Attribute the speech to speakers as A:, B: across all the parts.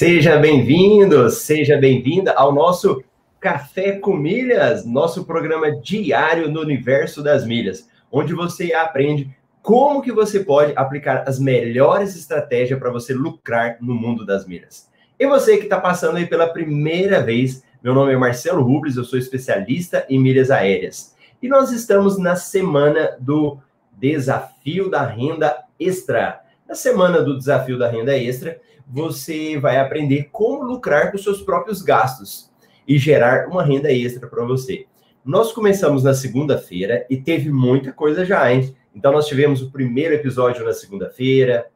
A: Seja bem-vindo, seja bem-vinda ao nosso Café com Milhas, nosso programa diário no universo das milhas, onde você aprende como que você pode aplicar as melhores estratégias para você lucrar no mundo das milhas. E você que está passando aí pela primeira vez, meu nome é Marcelo Rubles, eu sou especialista em milhas aéreas. E nós estamos na semana do Desafio da Renda Extra. Na semana do Desafio da Renda Extra, você vai aprender como lucrar com seus próprios gastos e gerar uma renda extra para você. Nós começamos na segunda-feira e teve muita coisa já, hein? Então, nós tivemos o primeiro episódio na segunda-feira.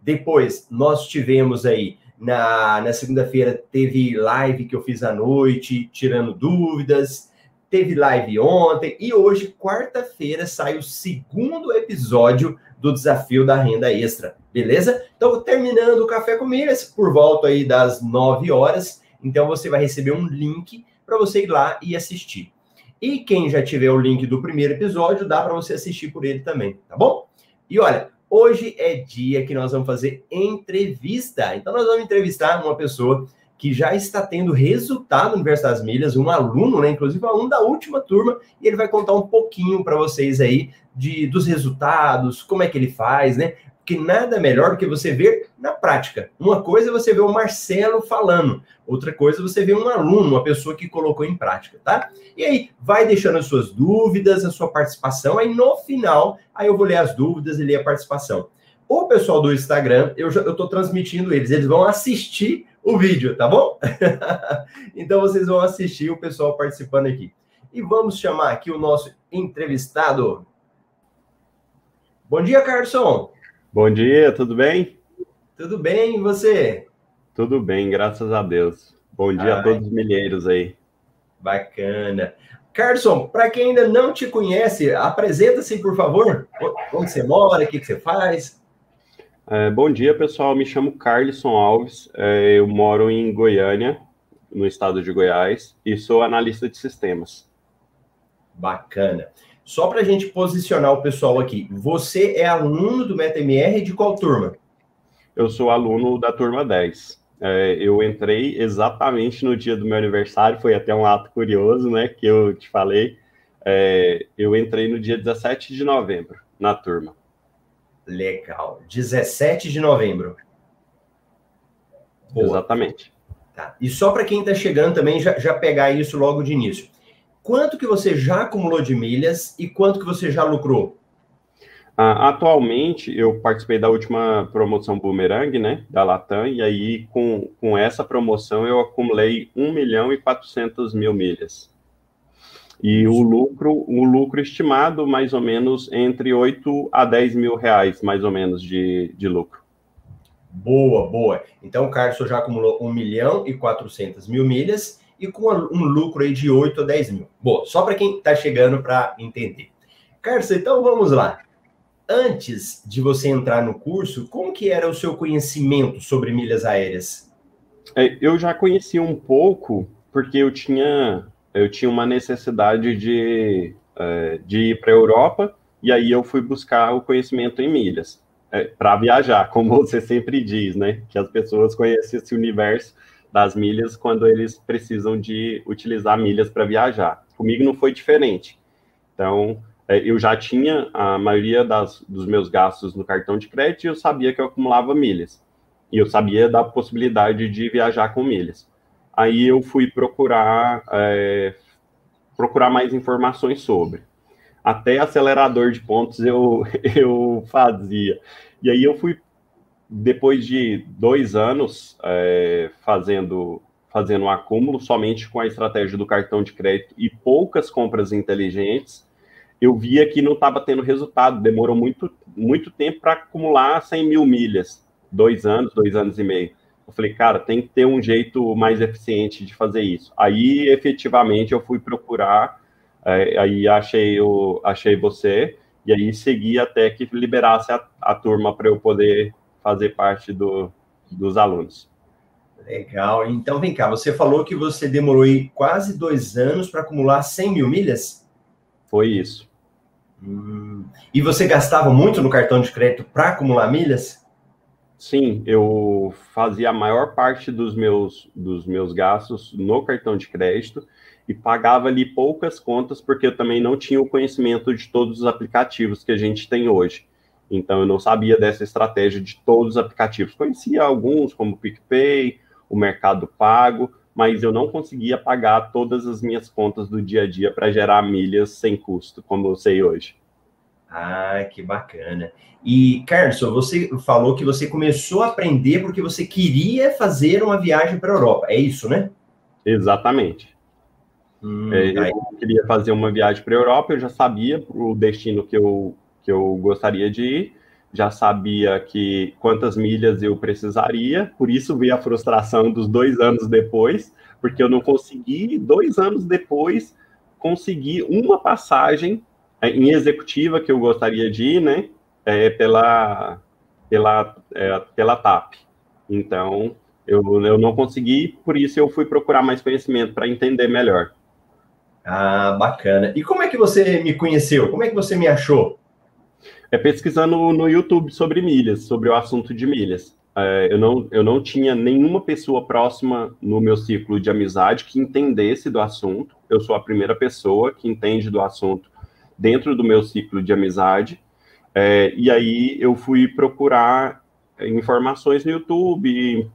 A: Depois, nós tivemos aí, na, na segunda-feira, teve live que eu fiz à noite, tirando dúvidas. Teve live ontem. E hoje, quarta-feira, sai o segundo episódio do desafio da renda extra, beleza? Então, terminando o Café com Milhas, por volta aí das 9 horas, então você vai receber um link para você ir lá e assistir. E quem já tiver o link do primeiro episódio, dá para você assistir por ele também, tá bom? E olha, hoje é dia que nós vamos fazer entrevista. Então, nós vamos entrevistar uma pessoa que já está tendo resultado no Universo das Milhas, um aluno, né? Inclusive, um aluno da última turma, e ele vai contar um pouquinho para vocês aí de, dos resultados, como é que ele faz, né? Porque nada melhor do que você ver na prática. Uma coisa é você ver o Marcelo falando, outra coisa é você ver um aluno, uma pessoa que colocou em prática, tá? E aí, vai deixando as suas dúvidas, a sua participação, aí no final, aí eu vou ler as dúvidas e ler a participação. O pessoal do Instagram, eu estou transmitindo eles, eles vão assistir o vídeo, tá bom? então vocês vão assistir o pessoal participando aqui. E vamos chamar aqui o nosso entrevistado. Bom dia, Carson.
B: Bom dia, tudo bem?
A: Tudo bem, e você?
B: Tudo bem, graças a Deus. Bom dia Ai. a todos os milheiros aí.
A: Bacana. Carson, para quem ainda não te conhece, apresenta-se, por favor. Onde você mora, o que, que você faz?
B: É, bom dia, pessoal. Me chamo Carlson Alves. É, eu moro em Goiânia, no estado de Goiás, e sou analista de sistemas.
A: Bacana. Só para a gente posicionar o pessoal aqui, você é aluno do MetaMR de qual turma?
B: Eu sou aluno da turma 10. É, eu entrei exatamente no dia do meu aniversário, foi até um ato curioso, né, que eu te falei. É, eu entrei no dia 17 de novembro na turma.
A: Legal. 17 de novembro.
B: Boa. Exatamente.
A: Tá. E só para quem está chegando também já, já pegar isso logo de início. Quanto que você já acumulou de milhas e quanto que você já lucrou?
B: Uh, atualmente, eu participei da última promoção Boomerang, né, da Latam, e aí com, com essa promoção eu acumulei 1 milhão e 400 mil milhas. E o lucro, o lucro estimado, mais ou menos, entre 8 a 10 mil reais, mais ou menos, de, de lucro.
A: Boa, boa. Então, o Carlos já acumulou 1 milhão e 400 mil milhas e com um lucro aí de 8 a 10 mil. Boa, só para quem está chegando para entender. Carlos, então vamos lá. Antes de você entrar no curso, como que era o seu conhecimento sobre milhas aéreas?
B: É, eu já conhecia um pouco, porque eu tinha eu tinha uma necessidade de, é, de ir para a Europa, e aí eu fui buscar o conhecimento em milhas, é, para viajar, como você sempre diz, né? Que as pessoas conhecem esse universo das milhas quando eles precisam de utilizar milhas para viajar. Comigo não foi diferente. Então, é, eu já tinha a maioria das, dos meus gastos no cartão de crédito e eu sabia que eu acumulava milhas. E eu sabia da possibilidade de viajar com milhas. Aí eu fui procurar é, procurar mais informações sobre. Até acelerador de pontos eu, eu fazia. E aí eu fui, depois de dois anos é, fazendo, fazendo um acúmulo, somente com a estratégia do cartão de crédito e poucas compras inteligentes, eu via que não estava tendo resultado. Demorou muito, muito tempo para acumular 100 mil milhas. Dois anos, dois anos e meio. Eu falei, cara, tem que ter um jeito mais eficiente de fazer isso. Aí, efetivamente, eu fui procurar, é, aí achei, o, achei você, e aí segui até que liberasse a, a turma para eu poder fazer parte do, dos alunos.
A: Legal. Então, vem cá, você falou que você demorou quase dois anos para acumular 100 mil milhas?
B: Foi isso.
A: Hum. E você gastava muito no cartão de crédito para acumular milhas?
B: Sim, eu fazia a maior parte dos meus, dos meus gastos no cartão de crédito e pagava ali poucas contas, porque eu também não tinha o conhecimento de todos os aplicativos que a gente tem hoje. Então, eu não sabia dessa estratégia de todos os aplicativos. Conhecia alguns, como o PicPay, o Mercado Pago, mas eu não conseguia pagar todas as minhas contas do dia a dia para gerar milhas sem custo, como eu sei hoje.
A: Ah, que bacana. E, Carlos, você falou que você começou a aprender porque você queria fazer uma viagem para a Europa. É isso, né?
B: Exatamente. Hum, é, eu queria fazer uma viagem para a Europa, eu já sabia o destino que eu, que eu gostaria de ir, já sabia que quantas milhas eu precisaria, por isso veio a frustração dos dois anos depois, porque eu não consegui, dois anos depois, conseguir uma passagem em executiva que eu gostaria de ir, né? É, pela, pela, é, pela TAP. Então, eu, eu não consegui, por isso eu fui procurar mais conhecimento para entender melhor.
A: Ah, bacana. E como é que você me conheceu? Como é que você me achou?
B: É pesquisando no YouTube sobre milhas, sobre o assunto de milhas. É, eu, não, eu não tinha nenhuma pessoa próxima no meu ciclo de amizade que entendesse do assunto. Eu sou a primeira pessoa que entende do assunto dentro do meu ciclo de amizade. É, e aí eu fui procurar informações no YouTube,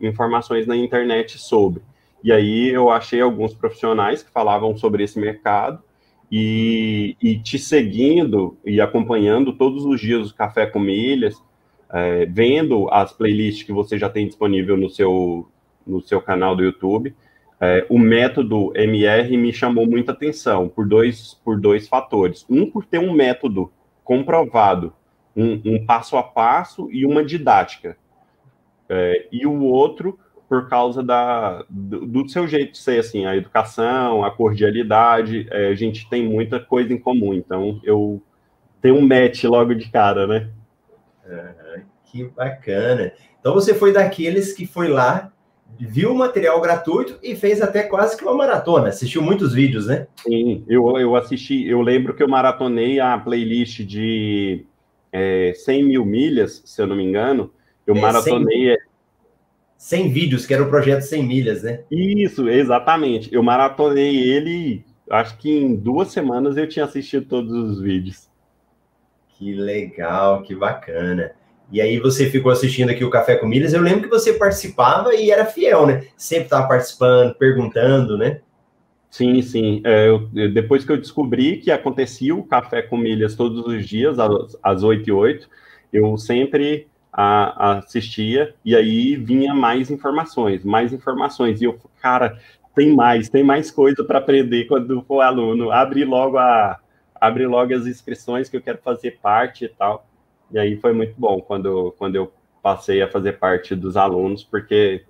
B: informações na internet sobre. E aí eu achei alguns profissionais que falavam sobre esse mercado e, e te seguindo e acompanhando todos os dias o Café com Milhas, é, vendo as playlists que você já tem disponível no seu, no seu canal do YouTube, é, o método MR me chamou muita atenção por dois, por dois fatores. Um, por ter um método comprovado, um, um passo a passo e uma didática. É, e o outro, por causa da, do, do, seu jeito de ser, assim, a educação, a cordialidade, é, a gente tem muita coisa em comum. Então, eu tenho um match logo de cara, né?
A: Uhum, que bacana. Então, você foi daqueles que foi lá viu o material gratuito e fez até quase que uma maratona. Assistiu muitos vídeos, né?
B: Sim, eu, eu assisti. Eu lembro que eu maratonei a playlist de é, 100 mil milhas, se eu não me engano. Eu é, maratonei.
A: 100, 100 vídeos, que era o projeto 100 milhas, né?
B: Isso, exatamente. Eu maratonei ele, acho que em duas semanas eu tinha assistido todos os vídeos.
A: Que legal, que bacana. E aí você ficou assistindo aqui o Café com Milhas. Eu lembro que você participava e era fiel, né? Sempre estava participando, perguntando, né?
B: Sim, sim. É, eu, depois que eu descobri que acontecia o Café com Milhas todos os dias, às, às 8 e 8, eu sempre a, assistia e aí vinha mais informações, mais informações. E eu, cara, tem mais, tem mais coisa para aprender quando for aluno. Abre logo a abre logo as inscrições que eu quero fazer parte e tal. E aí foi muito bom quando, quando eu passei a fazer parte dos alunos, porque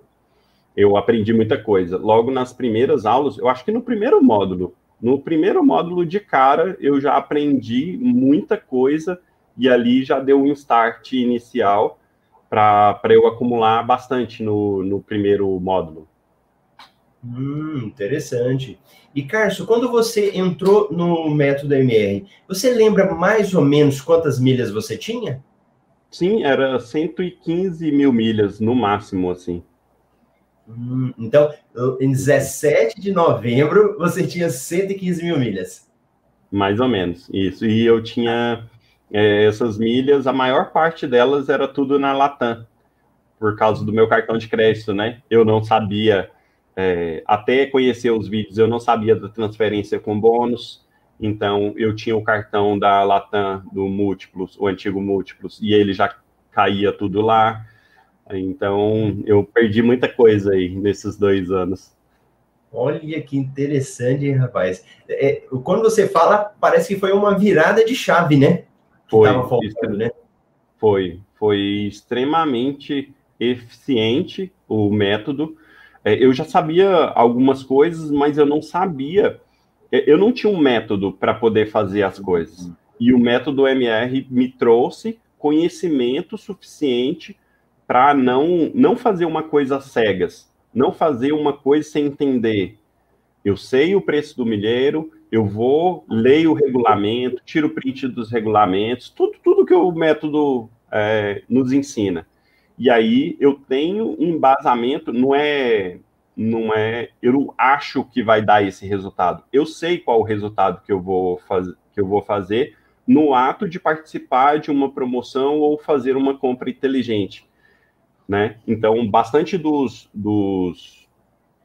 B: eu aprendi muita coisa. Logo nas primeiras aulas, eu acho que no primeiro módulo, no primeiro módulo de cara, eu já aprendi muita coisa e ali já deu um start inicial para eu acumular bastante no, no primeiro módulo.
A: Hum, interessante. E, Carlos, quando você entrou no método MR, você lembra mais ou menos quantas milhas você tinha?
B: Sim, era 115 mil milhas no máximo, assim.
A: Hum, então, em 17 de novembro, você tinha 115 mil milhas.
B: Mais ou menos, isso. E eu tinha é, essas milhas, a maior parte delas era tudo na Latam, por causa do meu cartão de crédito, né? Eu não sabia é, até conhecer os vídeos, eu não sabia da transferência com bônus, então eu tinha o cartão da Latam do Múltiplos, o antigo Múltiplos, e ele já caía tudo lá. Então eu perdi muita coisa aí nesses dois anos.
A: Olha que interessante, hein, rapaz. É, quando você fala, parece que foi uma virada de chave, né?
B: Foi, faltando, né? Foi, foi extremamente eficiente o método eu já sabia algumas coisas, mas eu não sabia, é, eu não tinha um método para poder fazer as coisas. E o método MR me trouxe conhecimento suficiente para não, não fazer uma coisa cegas, não fazer uma coisa sem entender. Eu sei o preço do milheiro, eu vou, leio o regulamento, tiro print dos regulamentos, tudo, tudo que o método é, nos ensina. E aí eu tenho um embasamento, não é não é, eu acho que vai dar esse resultado. Eu sei qual o resultado que eu vou fazer, que eu vou fazer no ato de participar de uma promoção ou fazer uma compra inteligente, né? Então, bastante dos, dos,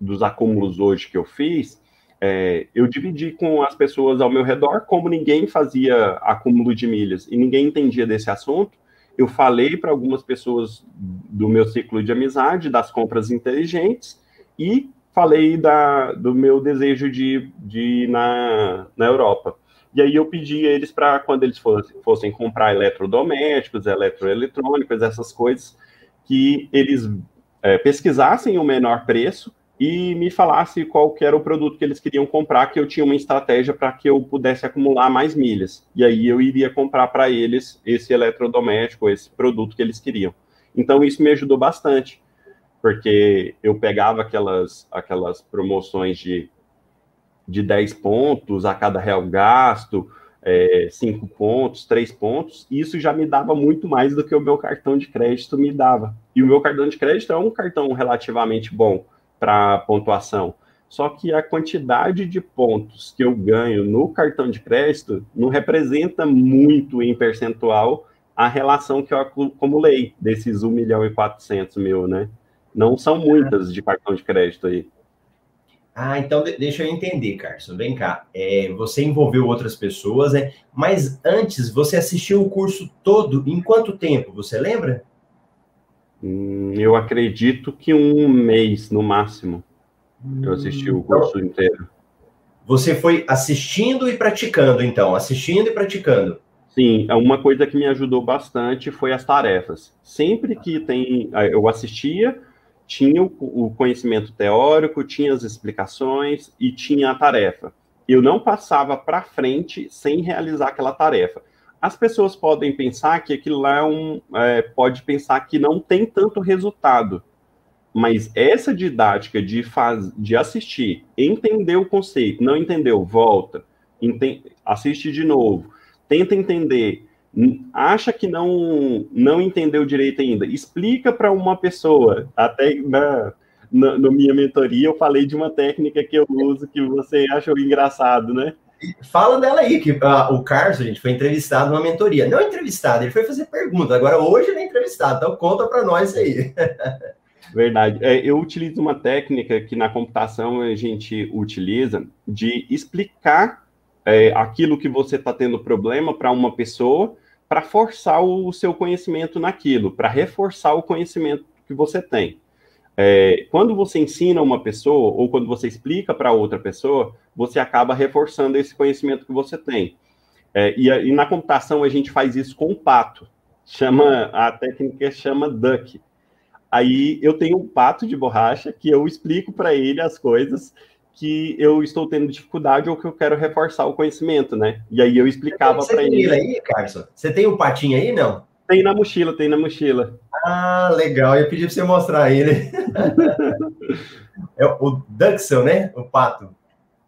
B: dos acúmulos hoje que eu fiz, é, eu dividi com as pessoas ao meu redor, como ninguém fazia acúmulo de milhas e ninguém entendia desse assunto, eu falei para algumas pessoas do meu ciclo de amizade das compras inteligentes e falei da, do meu desejo de, de ir na, na Europa. E aí eu pedi a eles para, quando eles fossem, fossem comprar eletrodomésticos, eletroeletrônicos, essas coisas, que eles é, pesquisassem o menor preço e me falasse qual que era o produto que eles queriam comprar, que eu tinha uma estratégia para que eu pudesse acumular mais milhas. E aí eu iria comprar para eles esse eletrodoméstico, esse produto que eles queriam. Então isso me ajudou bastante porque eu pegava aquelas, aquelas promoções de, de 10 pontos a cada real gasto, é, 5 pontos, 3 pontos, e isso já me dava muito mais do que o meu cartão de crédito me dava. E o meu cartão de crédito é um cartão relativamente bom para pontuação. Só que a quantidade de pontos que eu ganho no cartão de crédito não representa muito em percentual a relação que eu acumulei desses 1 milhão e 400 mil, né? Não são muitas de cartão de crédito aí.
A: Ah, então deixa eu entender, Carson. Vem cá. É, você envolveu outras pessoas, né? Mas antes, você assistiu o curso todo em quanto tempo? Você lembra?
B: Hum, eu acredito que um mês no máximo. Eu assisti o curso então, inteiro.
A: Você foi assistindo e praticando, então, assistindo e praticando.
B: Sim, uma coisa que me ajudou bastante foi as tarefas. Sempre que tem, eu assistia, tinha o conhecimento teórico, tinha as explicações e tinha a tarefa. Eu não passava para frente sem realizar aquela tarefa. As pessoas podem pensar que aquilo lá é um. É, pode pensar que não tem tanto resultado. Mas essa didática de, faz, de assistir, entender o conceito, não entendeu, volta, assiste de novo, tenta entender, acha que não não entendeu direito ainda, explica para uma pessoa. Até na, na, na, minha mentoria eu falei de uma técnica que eu uso que você achou engraçado, né?
A: Fala dela aí, que uh, o Carlos, gente foi entrevistado numa mentoria. Não entrevistado, ele foi fazer pergunta. Agora, hoje ele é entrevistado, então conta para nós aí.
B: Verdade. É, eu utilizo uma técnica que na computação a gente utiliza de explicar é, aquilo que você está tendo problema para uma pessoa para forçar o seu conhecimento naquilo, para reforçar o conhecimento que você tem. É, quando você ensina uma pessoa ou quando você explica para outra pessoa, você acaba reforçando esse conhecimento que você tem. É, e, e, na computação a gente faz isso com o pato. Chama a técnica chama duck. Aí eu tenho um pato de borracha que eu explico para ele as coisas que eu estou tendo dificuldade ou que eu quero reforçar o conhecimento, né? E aí eu explicava para ele.
A: Você tem aí, Carson? Você tem um patinho aí, não?
B: Tem na mochila, tem na mochila.
A: Ah, legal. Eu pedi para você mostrar ele. é o Duxel, né? O pato.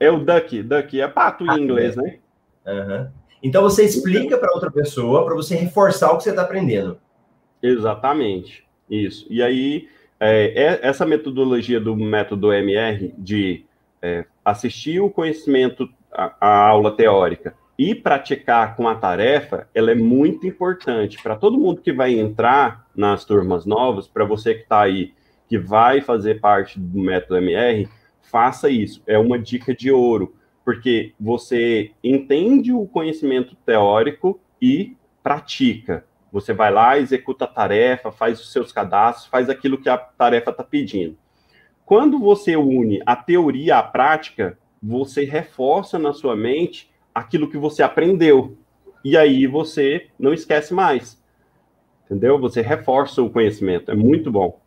B: É o duck, duck, é pato em ah, inglês, é. né?
A: Uhum. Então você explica para outra pessoa para você reforçar o que você está aprendendo.
B: Exatamente, isso. E aí, é, é, essa metodologia do método MR de é, assistir o conhecimento, a, a aula teórica e praticar com a tarefa, ela é muito importante para todo mundo que vai entrar nas turmas novas, para você que está aí, que vai fazer parte do método MR, faça isso. É uma dica de ouro, porque você entende o conhecimento teórico e pratica. Você vai lá, executa a tarefa, faz os seus cadastros, faz aquilo que a tarefa está pedindo. Quando você une a teoria à prática, você reforça na sua mente aquilo que você aprendeu. E aí você não esquece mais. Entendeu? Você reforça o conhecimento. É muito bom.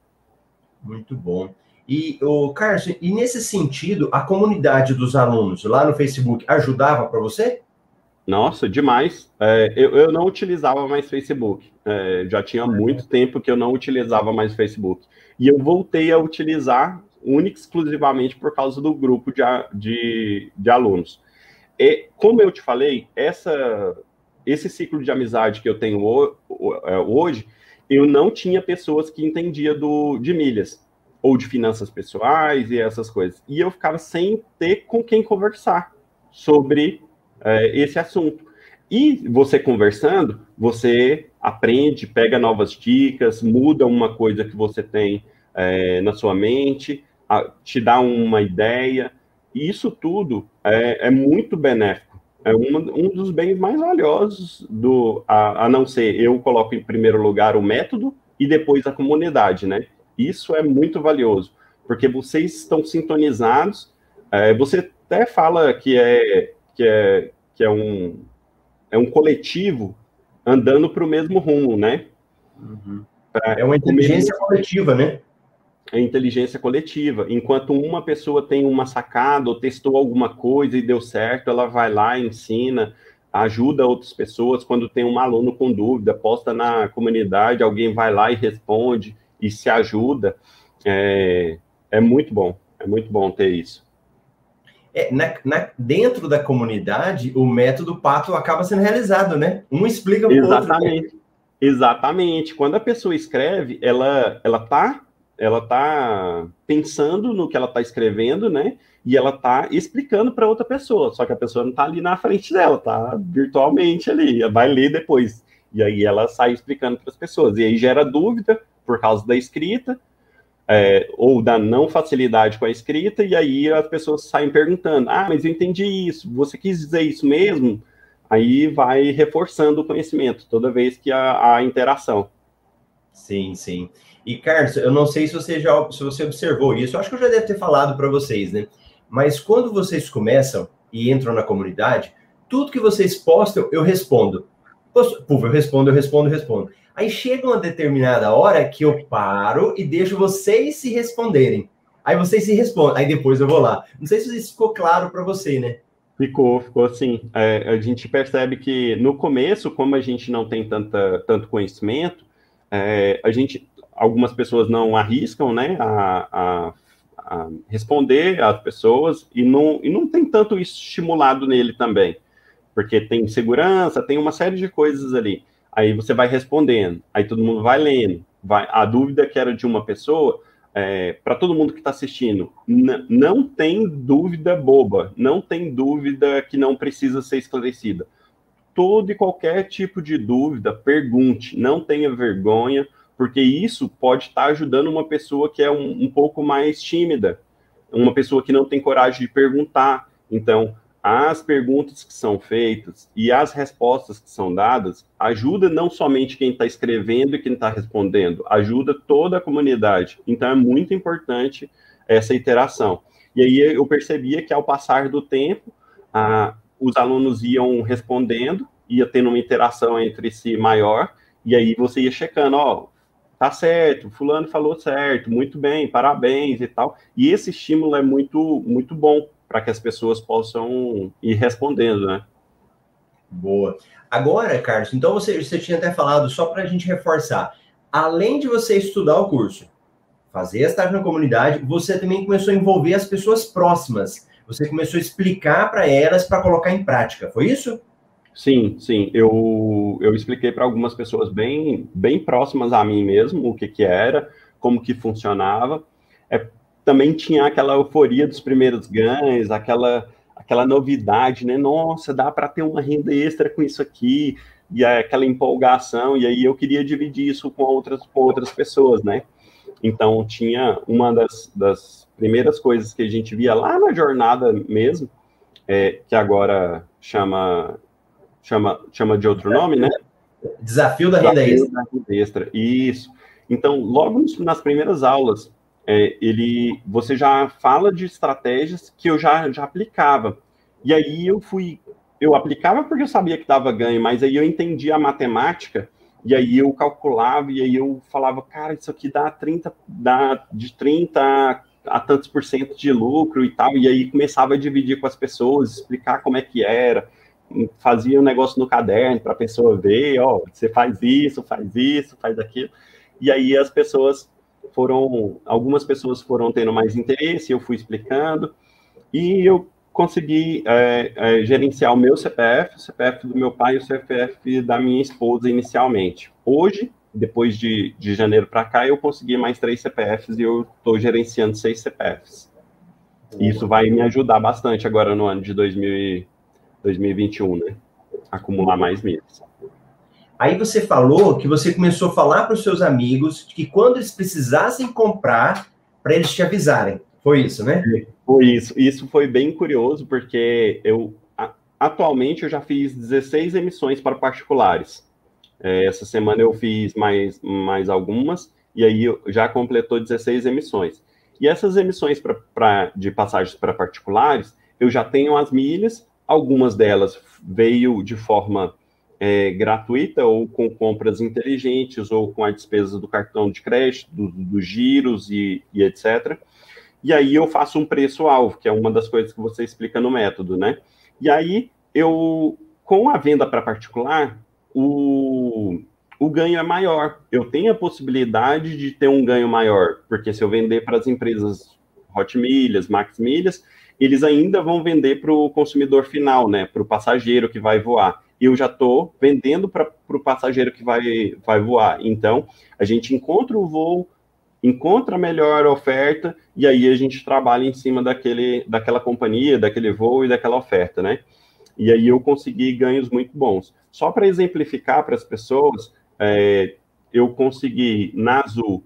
A: Muito bom. E, o Carlos, e nesse sentido, a comunidade dos alunos lá no Facebook ajudava para você?
B: Nossa, demais. É, eu, eu, não utilizava mais Facebook. É, já tinha muito tempo que eu não utilizava mais Facebook. E eu voltei a utilizar única exclusivamente por causa do grupo de, de, de alunos. E, como eu te falei, essa, esse ciclo de amizade que eu tenho é, hoje, eu não tinha pessoas que entendiam do, de milhas, ou de finanças pessoais e essas coisas. E eu ficava sem ter com quem conversar sobre é, esse assunto. E você conversando, você aprende, pega novas dicas, muda uma coisa que você tem é, na sua mente, a, te dá uma ideia. E isso tudo é, é muito benéfico é um, um dos bens mais valiosos do, a, a, não ser eu coloco em primeiro lugar o método e depois a comunidade, né? Isso é muito valioso, porque vocês estão sintonizados. É, você até fala que é que é que é um é um coletivo andando para o mesmo rumo, né?
A: Uhum. É uma inteligência coletiva, né?
B: a inteligência coletiva. Enquanto uma pessoa tem uma sacada ou testou alguma coisa e deu certo, ela vai lá, ensina, ajuda outras pessoas. Quando tem um aluno com dúvida, posta na comunidade, alguém vai lá e responde e se ajuda. É, é muito bom, é muito bom ter isso.
A: É, na, na, dentro da comunidade, o método pato acaba sendo realizado, né? Um explica para o
B: outro. Exatamente. Exatamente. Quando a pessoa escreve, ela ela tá ela está pensando no que ela está escrevendo, né? E ela está explicando para outra pessoa, só que a pessoa não está ali na frente dela, tá virtualmente ali, vai ler depois. E aí ela sai explicando para as pessoas. E aí gera dúvida por causa da escrita, é, ou da não facilidade com a escrita, e aí as pessoas saem perguntando: ah, mas eu entendi isso, você quis dizer isso mesmo? Aí vai reforçando o conhecimento toda vez que a interação.
A: Sim, sim. E, Carlos, eu não sei se você já se você observou isso, acho que eu já deve ter falado para vocês, né? Mas quando vocês começam e entram na comunidade, tudo que vocês postam, eu respondo. Puf, eu respondo, eu respondo, eu respondo. Aí chega uma determinada hora que eu paro e deixo vocês se responderem. Aí vocês se respondem, aí depois eu vou lá. Não sei se isso ficou claro para você, né?
B: Ficou, ficou assim. É, a gente percebe que no começo, como a gente não tem tanta, tanto conhecimento, é, a gente algumas pessoas não arriscam, né, a, a, a, responder às pessoas e não, e não tem tanto isso estimulado nele também, porque tem segurança, tem uma série de coisas ali. Aí você vai respondendo, aí todo mundo vai lendo, vai, a dúvida que era de uma pessoa, é, para todo mundo que está assistindo, não tem dúvida boba, não tem dúvida que não precisa ser esclarecida. Todo e qualquer tipo de dúvida, pergunte, não tenha vergonha, porque isso pode estar ajudando uma pessoa que é um, um pouco mais tímida, uma pessoa que não tem coragem de perguntar. Então, as perguntas que são feitas e as respostas que são dadas ajuda não somente quem está escrevendo e quem está respondendo, ajuda toda a comunidade. Então é muito importante essa interação. E aí eu percebia que ao passar do tempo, os alunos iam respondendo, ia tendo uma interação entre si maior, e aí você ia checando, ó, tá certo, fulano falou certo, muito bem, parabéns e tal. E esse estímulo é muito, muito bom para que as pessoas possam ir respondendo, né?
A: Boa. Agora, Carlos, então você, você tinha até falado, só para a gente reforçar, além de você estudar o curso, fazer estágio na comunidade, você também começou a envolver as pessoas próximas. Você começou a explicar para elas para colocar em prática, foi isso?
B: Sim, sim. Eu, eu expliquei para algumas pessoas bem, bem próximas a mim mesmo o que, que era, como que funcionava. É, também tinha aquela euforia dos primeiros ganhos, aquela, aquela novidade, né? Nossa, dá para ter uma renda extra com isso aqui, e aquela empolgação, e aí eu queria dividir isso com outras, com outras pessoas, né? Então, tinha uma das, das primeiras coisas que a gente via lá na jornada mesmo, é, que agora chama chama, chama de outro nome, né?
A: Desafio da renda extra. Da renda
B: extra. Isso. Então, logo nas primeiras aulas, é, ele, você já fala de estratégias que eu já, já aplicava. E aí eu fui, eu aplicava porque eu sabia que dava ganho, mas aí eu entendi a matemática e aí eu calculava e aí eu falava, cara, isso aqui dá 30, dá de 30 a, a tantos por cento de lucro e tal. E aí começava a dividir com as pessoas, explicar como é que era fazia um negócio no caderno para a pessoa ver, ó, você faz isso, faz isso, faz aquilo. E aí as pessoas foram, algumas pessoas foram tendo mais interesse, eu fui explicando, e eu consegui é, é, gerenciar o meu CPF, o CPF do meu pai e o CPF da minha esposa inicialmente. Hoje, depois de, de janeiro para cá, eu consegui mais três CPFs e eu estou gerenciando seis CPFs. Isso vai me ajudar bastante agora no ano de 2000 2021, né? Acumular mais milhas.
A: Aí você falou que você começou a falar para os seus amigos que quando eles precisassem comprar, para eles te avisarem. Foi isso, né?
B: Foi isso. Isso foi bem curioso, porque eu atualmente eu já fiz 16 emissões para particulares. É, essa semana eu fiz mais, mais algumas, e aí já completou 16 emissões. E essas emissões pra, pra de passagens para particulares, eu já tenho as milhas, algumas delas veio de forma é, gratuita ou com compras inteligentes ou com a despesa do cartão de crédito, dos do giros e, e, etc. E aí eu faço um preço-alvo, que é uma das coisas que você explica no método, né? E aí eu, com a venda para particular, o, o ganho é maior. Eu tenho a possibilidade de ter um ganho maior, porque se eu vender para as empresas Hot Milhas, Max Milhas, eles ainda vão vender para o consumidor final, né? Para o passageiro que vai voar eu já estou vendendo para o passageiro que vai, vai voar. Então, a gente encontra o voo, encontra a melhor oferta, e aí a gente trabalha em cima daquele, daquela companhia, daquele voo e daquela oferta, né? E aí eu consegui ganhos muito bons. Só para exemplificar para as pessoas, é, eu consegui, na Azul,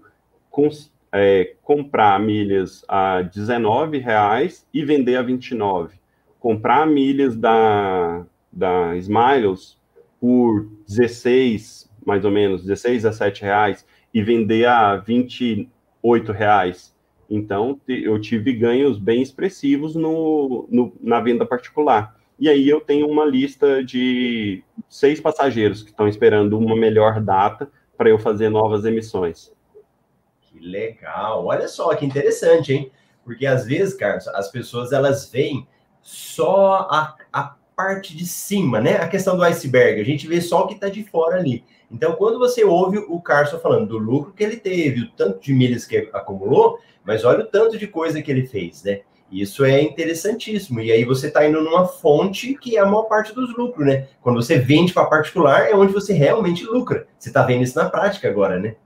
B: cons é, comprar milhas a R$19,00 e vender a R$29,00. Comprar milhas da, da Smiles por 16, mais ou menos, 16 a 7 reais e vender a 28 reais. Então, eu tive ganhos bem expressivos no, no, na venda particular. E aí eu tenho uma lista de seis passageiros que estão esperando uma melhor data para eu fazer novas emissões.
A: Que legal! Olha só que interessante, hein? Porque às vezes, Carlos, as pessoas elas veem só a, parte de cima, né? A questão do iceberg, a gente vê só o que está de fora ali. Então, quando você ouve o Carson falando do lucro que ele teve, o tanto de milhas que acumulou, mas olha o tanto de coisa que ele fez, né? Isso é interessantíssimo. E aí você está indo numa fonte que é a maior parte dos lucros, né? Quando você vende para particular, é onde você realmente lucra. Você está vendo isso na prática agora, né?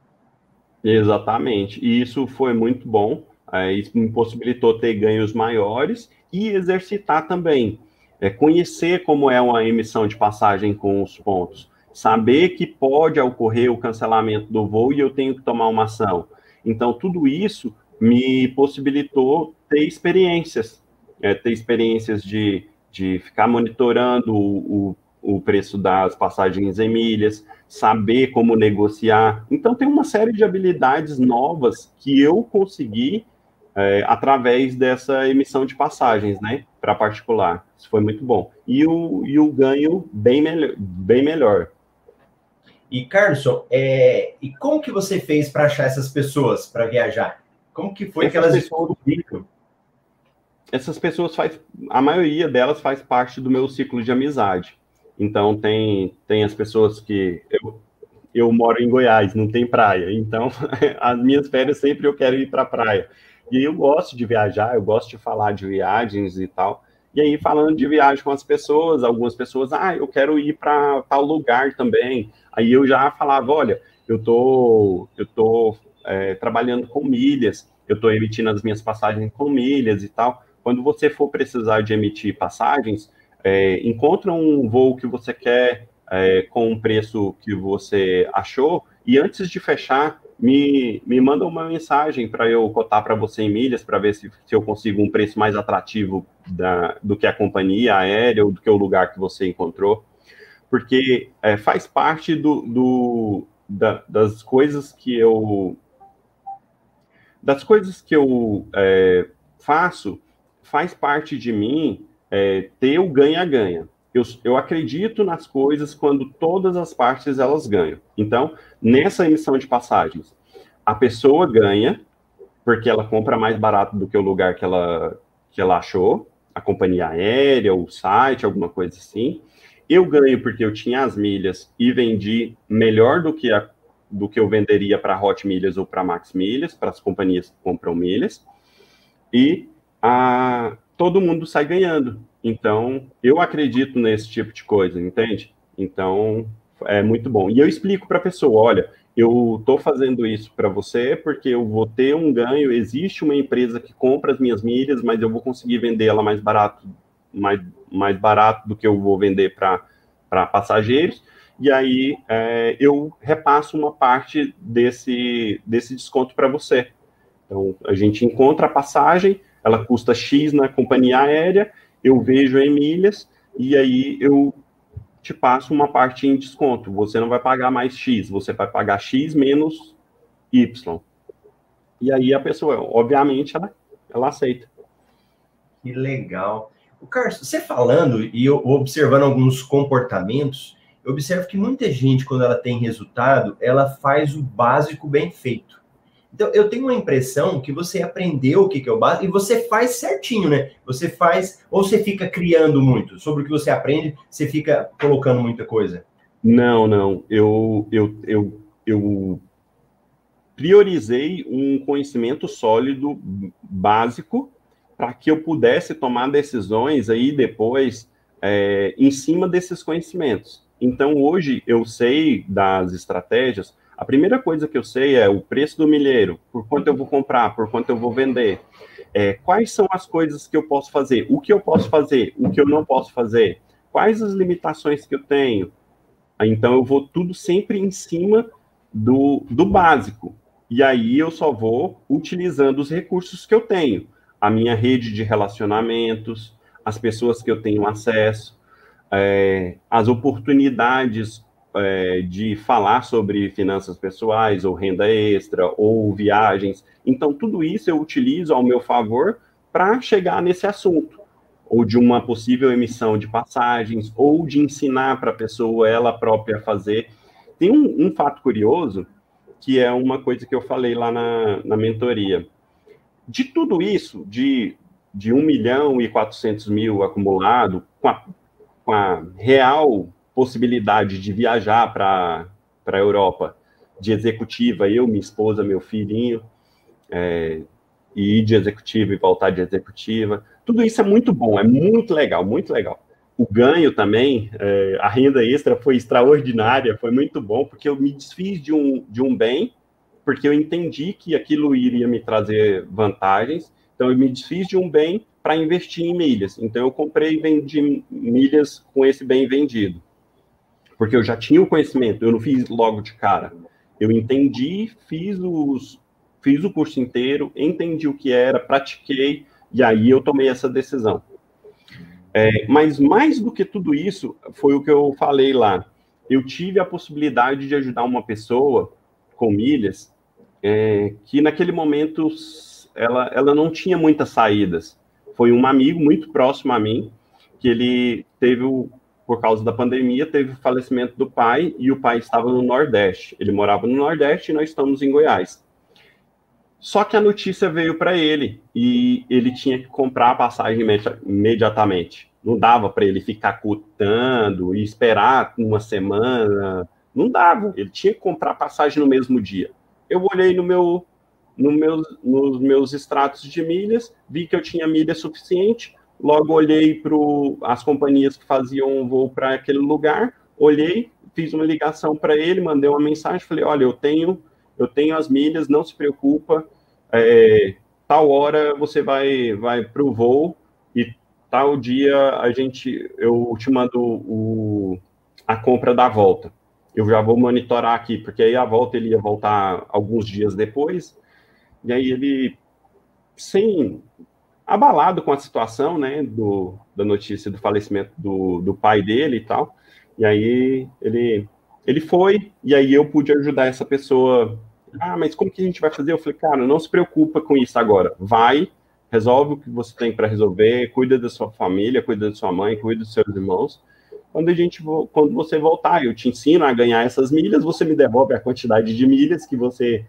B: Exatamente. E isso foi muito bom. É, isso possibilitou ter ganhos maiores e exercitar também é conhecer como é uma emissão de passagem com os pontos, saber que pode ocorrer o cancelamento do voo e eu tenho que tomar uma ação. Então, tudo isso me possibilitou ter experiências, é, ter experiências de, de ficar monitorando o, o, o preço das passagens em milhas, saber como negociar. Então, tem uma série de habilidades novas que eu consegui é, através dessa emissão de passagens, né, para particular. Isso foi muito bom. E o, e o ganho bem, melhor, bem melhor.
A: E, Carlson, é, e como que você fez para achar essas pessoas para viajar? Como que foi essas que elas descobriram?
B: Essas pessoas faz, a maioria delas faz parte do meu ciclo de amizade. Então tem tem as pessoas que eu, eu moro em Goiás, não tem praia. Então as minhas férias sempre eu quero ir para a praia. E eu gosto de viajar, eu gosto de falar de viagens e tal. E aí, falando de viagem com as pessoas, algumas pessoas, ah, eu quero ir para tal lugar também. Aí eu já falava, olha, eu tô, eu tô é, trabalhando com milhas, eu estou emitindo as minhas passagens com milhas e tal. Quando você for precisar de emitir passagens, é, encontra um voo que você quer é, com um preço que você achou e antes de fechar, me, me manda uma mensagem para eu cotar para você em milhas, para ver se, se eu consigo um preço mais atrativo da, do que a companhia aérea ou do que o lugar que você encontrou. Porque é, faz parte do, do da, das coisas que eu. Das coisas que eu é, faço, faz parte de mim é, ter o ganha-ganha. Eu, eu acredito nas coisas quando todas as partes elas ganham. Então, nessa emissão de passagens, a pessoa ganha porque ela compra mais barato do que o lugar que ela, que ela achou, a companhia aérea, o site, alguma coisa assim. Eu ganho porque eu tinha as milhas e vendi melhor do que, a, do que eu venderia para Hot Milhas ou para Max Milhas, para as companhias que compram milhas. E a, todo mundo sai ganhando. Então, eu acredito nesse tipo de coisa, entende? Então, é muito bom. E eu explico para a pessoa: olha, eu estou fazendo isso para você porque eu vou ter um ganho. Existe uma empresa que compra as minhas milhas, mas eu vou conseguir vender ela mais barato, mais, mais barato do que eu vou vender para passageiros. E aí é, eu repasso uma parte desse, desse desconto para você. Então a gente encontra a passagem, ela custa X na companhia aérea, eu vejo em milhas e aí eu te passo uma parte em desconto. Você não vai pagar mais X, você vai pagar X menos Y. E aí a pessoa, obviamente, ela, ela aceita.
A: Que legal. O Carlos, você falando e eu observando alguns comportamentos, eu observo que muita gente, quando ela tem resultado, ela faz o básico bem feito. Então, eu tenho uma impressão que você aprendeu o que, é o básico e você faz certinho, né? Você faz, ou você fica criando muito sobre o que você aprende, você fica colocando muita coisa?
B: Não, não. Eu, eu, eu, eu priorizei um conhecimento sólido, básico, para que eu pudesse tomar decisões aí depois é, em cima desses conhecimentos. Então, hoje, eu sei das estratégias a primeira coisa que eu sei é o preço do milheiro, por quanto eu vou comprar, por quanto eu vou vender. É, quais são as coisas que eu posso fazer, o que eu posso fazer, o que eu não posso fazer, quais as limitações que eu tenho. Então eu vou tudo sempre em cima do, do básico. E aí eu só vou utilizando os recursos que eu tenho, a minha rede de relacionamentos, as pessoas que eu tenho acesso, é, as oportunidades é, de falar sobre finanças pessoais, ou renda extra, ou viagens. Então, tudo isso eu utilizo ao meu favor para chegar nesse assunto, ou de uma possível emissão de passagens, ou de ensinar para a pessoa ela própria fazer. Tem um, um, fato curioso, que é uma coisa que eu falei lá na, na mentoria. De tudo isso, de, de 1 milhão e 400 mil acumulado, com a, com a real possibilidade de viajar para a Europa de executiva, eu, minha esposa, meu filhinho, é, e ir de executiva e voltar de executiva. Tudo isso é muito bom, é muito legal, muito legal. O ganho também, é, a renda extra foi extraordinária, foi muito bom, porque eu me desfiz de um, de um bem, porque eu entendi que aquilo iria me trazer vantagens, então eu me desfiz de um bem para investir em milhas. Então eu comprei e vendi milhas com esse bem vendido porque eu já tinha o conhecimento, eu não fiz logo de cara. Eu entendi, fiz, os, fiz o curso inteiro, entendi o que era, pratiquei, e aí eu tomei essa decisão. É, mas mais do que tudo isso, foi o que eu falei lá. Eu tive a possibilidade de ajudar uma pessoa com milhas é, que naquele momento ela, ela não tinha muitas saídas. Foi um amigo muito próximo a mim, que ele teve o, por causa da pandemia, teve o falecimento do pai e o pai estava no Nordeste. Ele morava no Nordeste e nós estamos em Goiás. Só que a notícia veio para ele e ele tinha que comprar a passagem imediatamente. Não dava para ele ficar cotando e esperar uma semana. Não dava. Ele tinha que comprar a passagem no mesmo dia. Eu olhei no meu, no meus, nos meus extratos de milhas, vi que eu tinha milha suficiente, Logo olhei para as companhias que faziam voo para aquele lugar, olhei, fiz uma ligação para ele, mandei uma mensagem, falei, olha, eu tenho, eu tenho as milhas, não se preocupa, é, tal hora você vai, vai para o voo e tal dia a gente, eu te mando o, a compra da volta. Eu já vou monitorar aqui, porque aí a volta ele ia voltar alguns dias depois, e aí ele, sem abalado com a situação, né, do, da notícia do falecimento do, do pai dele e tal. E aí ele, ele foi, e aí eu pude ajudar essa pessoa. Ah, mas como que a gente vai fazer? Eu falei, cara, não se preocupa com isso agora. Vai, resolve o que você tem para resolver, cuida da sua família, cuida da sua mãe, cuida dos seus irmãos. Quando a gente quando você voltar, eu te ensino a ganhar essas milhas, você me devolve a quantidade de milhas que você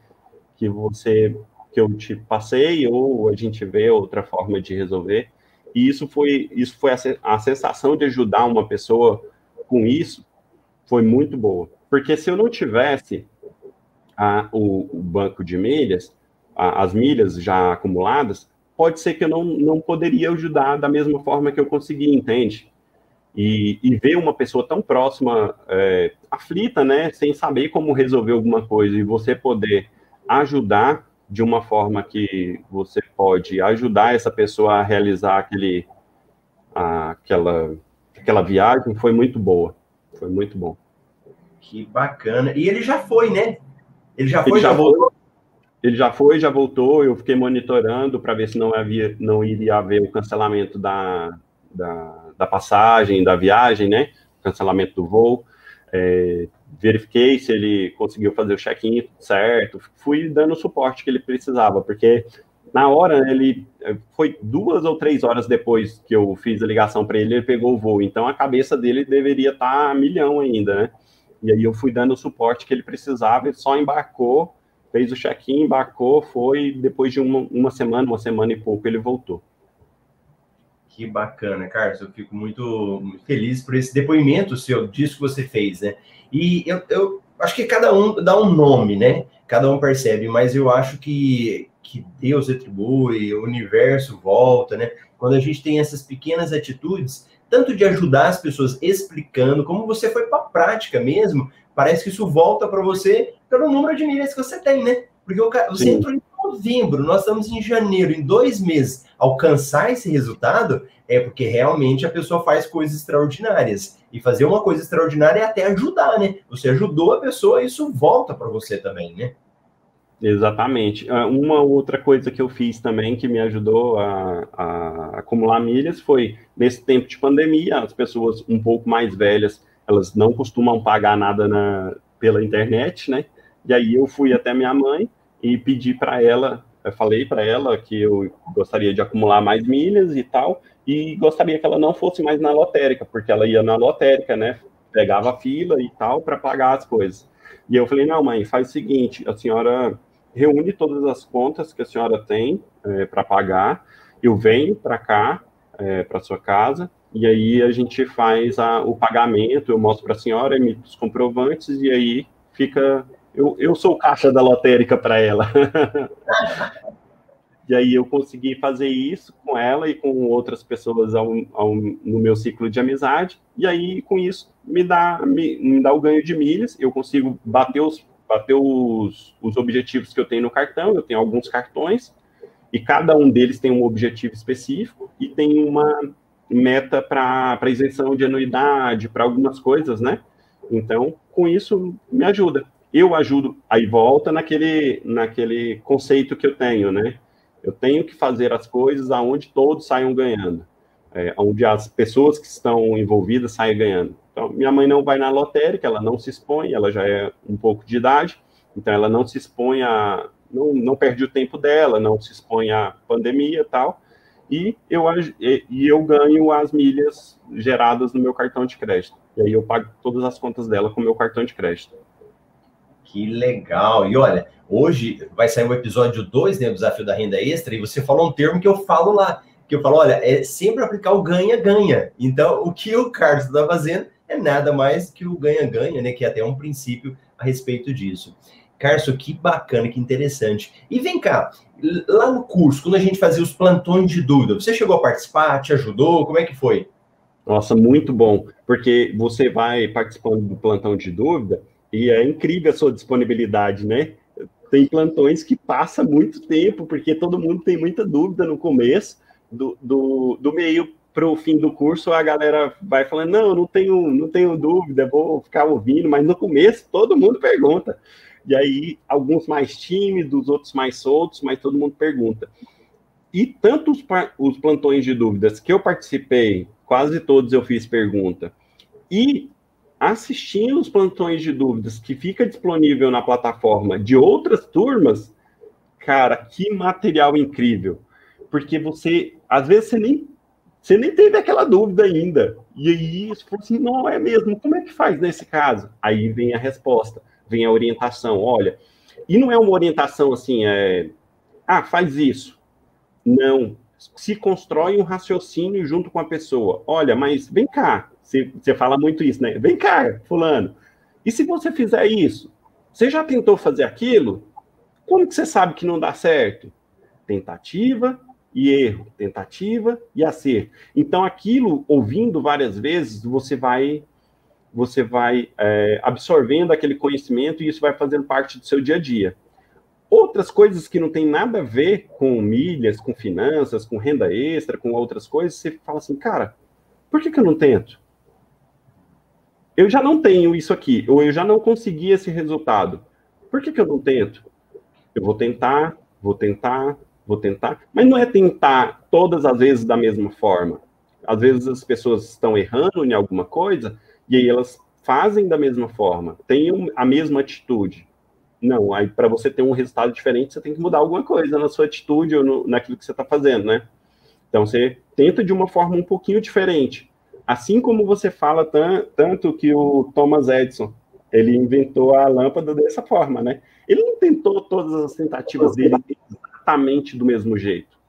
B: que você que eu te passei, ou a gente vê outra forma de resolver. E isso foi, isso foi a, a sensação de ajudar uma pessoa com isso foi muito boa. Porque se eu não tivesse a, o, o, banco de milhas, a, as milhas já acumuladas, pode ser que eu não, não poderia ajudar da mesma forma que eu consegui, entende? E, e ver uma pessoa tão próxima, é, aflita, né, sem saber como resolver alguma coisa, e você poder ajudar de uma forma que você pode ajudar essa pessoa a realizar aquele, a, aquela, aquela viagem, foi muito boa. Foi muito bom.
A: Que bacana. E ele já foi, né?
B: Ele já foi, ele já, já voltou. voltou. Ele já foi, já voltou. Eu fiquei monitorando para ver se não havia, não iria haver o cancelamento da, da, da passagem, da viagem, né? Cancelamento do voo. É, verifiquei se ele conseguiu fazer o check-in certo. Fui dando o suporte que ele precisava, porque na hora ele foi duas ou três horas depois que eu fiz a ligação para ele, ele pegou o voo. Então a cabeça dele deveria estar tá a milhão ainda, né? E aí eu fui dando o suporte que ele precisava, ele só embarcou, fez o check-in, embarcou, foi, depois de uma, uma semana, uma semana e pouco, ele voltou.
A: Que bacana, Carlos. Eu fico muito feliz por esse depoimento seu, disso que você fez, né? E eu, eu acho que cada um dá um nome, né? Cada um percebe, mas eu acho que, que Deus retribui, o universo volta, né? Quando a gente tem essas pequenas atitudes, tanto de ajudar as pessoas explicando, como você foi para a prática mesmo, parece que isso volta para você pelo número de milhas que você tem, né? Porque você Sim. entrou em novembro, nós estamos em janeiro, em dois meses, alcançar esse resultado é porque realmente a pessoa faz coisas extraordinárias. E fazer uma coisa extraordinária é até ajudar, né? Você ajudou a pessoa, isso volta para você também, né?
B: Exatamente. Ah, uma outra coisa que eu fiz também que me ajudou a, a, acumular milhas foi nesse tempo de pandemia, as pessoas um pouco mais velhas, elas não costumam pagar nada na, pela internet, né? E aí eu fui até minha mãe e pedi para ela, eu falei para ela que eu gostaria de acumular mais milhas e tal, e gostaria que ela não fosse mais na lotérica, porque ela ia na lotérica, né? Pegava fila e tal para pagar as coisas. E eu falei: não, mãe, faz o seguinte, a senhora reúne todas as contas que a senhora tem é, para pagar, eu venho para cá, é, para sua casa, e aí a gente faz a, o pagamento, eu mostro para a senhora, emito os comprovantes, e aí fica. Eu, eu sou caixa da lotérica para ela. e aí eu consegui fazer isso com ela e com outras pessoas ao, ao, no meu ciclo de amizade, e aí com isso me dá, me, me dá o ganho de milhas, eu consigo bater os bater os, os objetivos que eu tenho no cartão, eu tenho alguns cartões, e cada um deles tem um objetivo específico e tem uma meta para isenção de anuidade, para algumas coisas, né? Então, com isso, me ajuda. Eu ajudo, aí volta naquele, naquele conceito que eu tenho, né? Eu tenho que fazer as coisas aonde todos saiam ganhando, é, onde as pessoas que estão envolvidas saem ganhando. Então, minha mãe não vai na lotérica, ela não se expõe, ela já é um pouco de idade, então ela não se expõe a. Não, não perde o tempo dela, não se expõe à pandemia e tal. E eu, e eu ganho as milhas geradas no meu cartão de crédito. E aí eu pago todas as contas dela com o meu cartão de crédito.
A: Que legal! E olha, hoje vai sair o episódio 2, né, do Desafio da Renda Extra, e você falou um termo que eu falo lá, que eu falo, olha, é sempre aplicar o ganha-ganha. Então, o que o Carlos está fazendo é nada mais que o ganha-ganha, né? Que é até um princípio a respeito disso. Carso, que bacana, que interessante. E vem cá, lá no curso, quando a gente fazia os plantões de dúvida, você chegou a participar, te ajudou? Como é que foi?
B: Nossa, muito bom, porque você vai participando do plantão de dúvida e é incrível a sua disponibilidade, né? Tem plantões que passa muito tempo, porque todo mundo tem muita dúvida no começo, do, do, do meio para o fim do curso a galera vai falando, não, não tenho, não tenho dúvida, vou ficar ouvindo, mas no começo todo mundo pergunta. E aí, alguns mais tímidos, outros mais soltos, mas todo mundo pergunta. E tanto os, os plantões de dúvidas que eu participei, quase todos eu fiz pergunta, e assistindo os plantões de dúvidas que fica disponível na plataforma de outras turmas, cara, que material incrível. Porque você, às vezes, você nem você nem teve aquela dúvida ainda. E aí você falou assim: não é mesmo, como é que faz nesse caso? Aí vem a resposta, vem a orientação. Olha, e não é uma orientação assim, é, ah, faz isso. Não. Se constrói um raciocínio junto com a pessoa. Olha, mas vem cá. Você, você fala muito isso, né? Vem cá, Fulano. E se você fizer isso? Você já tentou fazer aquilo? Como que você sabe que não dá certo? Tentativa, e erro, tentativa e acerto. Então, aquilo, ouvindo várias vezes, você vai você vai é, absorvendo aquele conhecimento e isso vai fazendo parte do seu dia a dia. Outras coisas que não tem nada a ver com milhas, com finanças, com renda extra, com outras coisas, você fala assim, cara, por que, que eu não tento? Eu já não tenho isso aqui, ou eu já não consegui esse resultado. Por que, que eu não tento? Eu vou tentar, vou tentar, vou tentar, mas não é tentar todas as vezes da mesma forma. Às vezes as pessoas estão errando em alguma coisa e aí elas fazem da mesma forma, têm a mesma atitude. Não, aí para você ter um resultado diferente, você tem que mudar alguma coisa na sua atitude ou no, naquilo que você está fazendo, né? Então você tenta de uma forma um pouquinho diferente. Assim como você fala tanto que o Thomas Edison, ele inventou a lâmpada dessa forma, né? Ele não tentou todas as tentativas dele exatamente do mesmo jeito.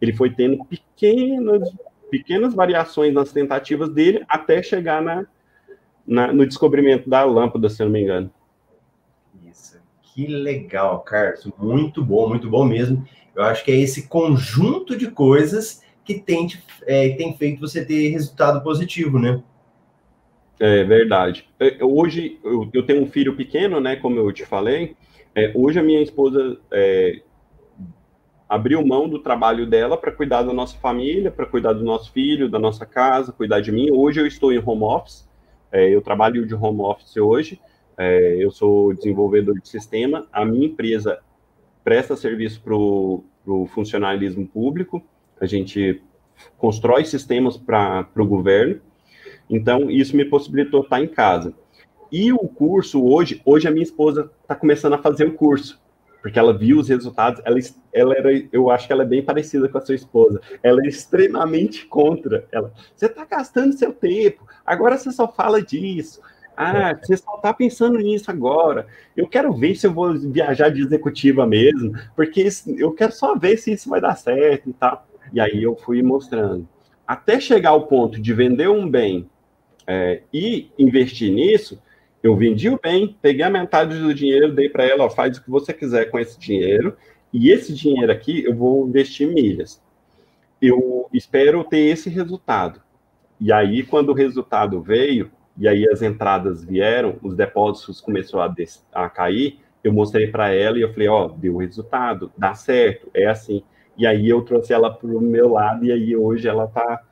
B: Ele foi tendo pequenas, pequenas variações nas tentativas dele até chegar na, na, no descobrimento da lâmpada, se não me engano.
A: Isso. Que legal, Carlos. Muito bom, muito bom mesmo. Eu acho que é esse conjunto de coisas que tem, é, tem feito você ter resultado positivo, né?
B: É verdade. É, hoje eu, eu tenho um filho pequeno, né? Como eu te falei. É, hoje a minha esposa é, abriu mão do trabalho dela para cuidar da nossa família, para cuidar do nosso filho, da nossa casa, cuidar de mim. Hoje eu estou em home office. É, eu trabalho de home office hoje. É, eu sou desenvolvedor de sistema. A minha empresa presta serviço para o funcionalismo público. A gente constrói sistemas para o governo. Então, isso me possibilitou estar em casa. E o curso hoje, hoje a minha esposa está começando a fazer o curso, porque ela viu os resultados, ela, ela era, eu acho que ela é bem parecida com a sua esposa, ela é extremamente contra, ela, você está gastando seu tempo, agora você só fala disso, ah, você só está pensando nisso agora. Eu quero ver se eu vou viajar de executiva mesmo, porque eu quero só ver se isso vai dar certo e tal. E aí eu fui mostrando. Até chegar ao ponto de vender um bem é, e investir nisso, eu vendi o bem, peguei a metade do dinheiro, dei para ela, ó, faz o que você quiser com esse dinheiro, e esse dinheiro aqui eu vou investir em milhas. Eu espero ter esse resultado. E aí, quando o resultado veio, e aí as entradas vieram, os depósitos começaram a, a cair, eu mostrei para ela e eu falei, ó, deu resultado, dá certo, é assim. E aí eu trouxe ela para o meu lado, e aí hoje ela está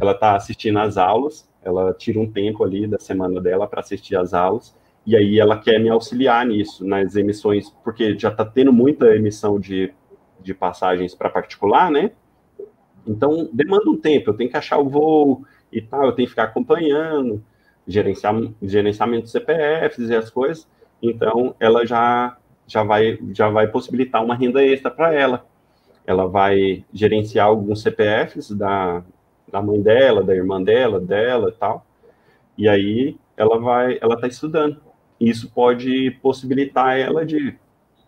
B: ela tá assistindo as aulas, ela tira um tempo ali da semana dela para assistir as aulas, e aí ela quer me auxiliar nisso, nas emissões, porque já está tendo muita emissão de, de passagens para particular, né? Então, demanda um tempo, eu tenho que achar o voo e tal, eu tenho que ficar acompanhando, gerenciar, gerenciamento de CPFs e as coisas, então ela já, já, vai, já vai possibilitar uma renda extra para ela. Ela vai gerenciar alguns CPFs da, da mãe dela, da irmã dela, dela e tal. E aí ela vai, ela está estudando. Isso pode possibilitar ela de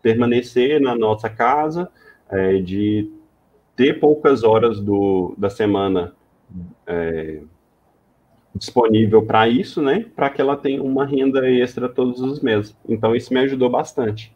B: permanecer na nossa casa, é, de ter poucas horas do, da semana é, disponível para isso, né? Para que ela tenha uma renda extra todos os meses. Então isso me ajudou bastante.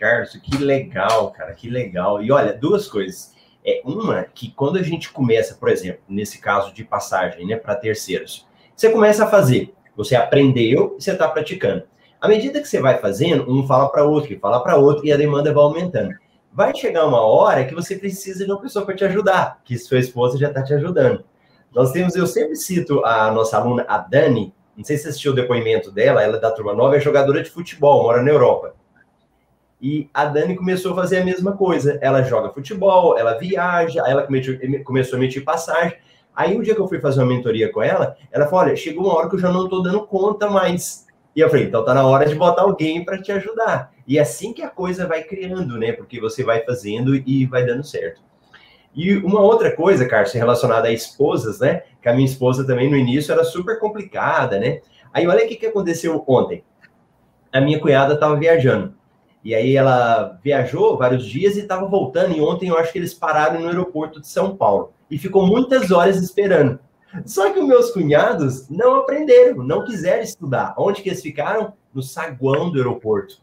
A: Carlos, que legal, cara, que legal. E olha, duas coisas. É uma que quando a gente começa, por exemplo, nesse caso de passagem, né, para terceiros, você começa a fazer, você aprendeu e você está praticando. À medida que você vai fazendo, um fala para outro, que fala para outro e a demanda vai aumentando. Vai chegar uma hora que você precisa de uma pessoa para te ajudar, que sua esposa já está te ajudando. Nós temos, eu sempre cito a nossa aluna, a Dani, não sei se você assistiu o depoimento dela, ela é da turma nova, é jogadora de futebol, mora na Europa. E a Dani começou a fazer a mesma coisa. Ela joga futebol, ela viaja, ela começou a emitir passagem. Aí, o dia que eu fui fazer uma mentoria com ela, ela falou: Olha, chegou uma hora que eu já não estou dando conta mais. E eu falei: Então tá na hora de botar alguém para te ajudar. E é assim que a coisa vai criando, né? Porque você vai fazendo e vai dando certo. E uma outra coisa, Carlos, relacionada a esposas, né? Que a minha esposa também no início era super complicada, né? Aí olha o que, que aconteceu ontem. A minha cunhada estava viajando. E aí ela viajou vários dias e estava voltando. E ontem eu acho que eles pararam no aeroporto de São Paulo. E ficou muitas horas esperando. Só que os meus cunhados não aprenderam, não quiseram estudar. Onde que eles ficaram? No saguão do aeroporto.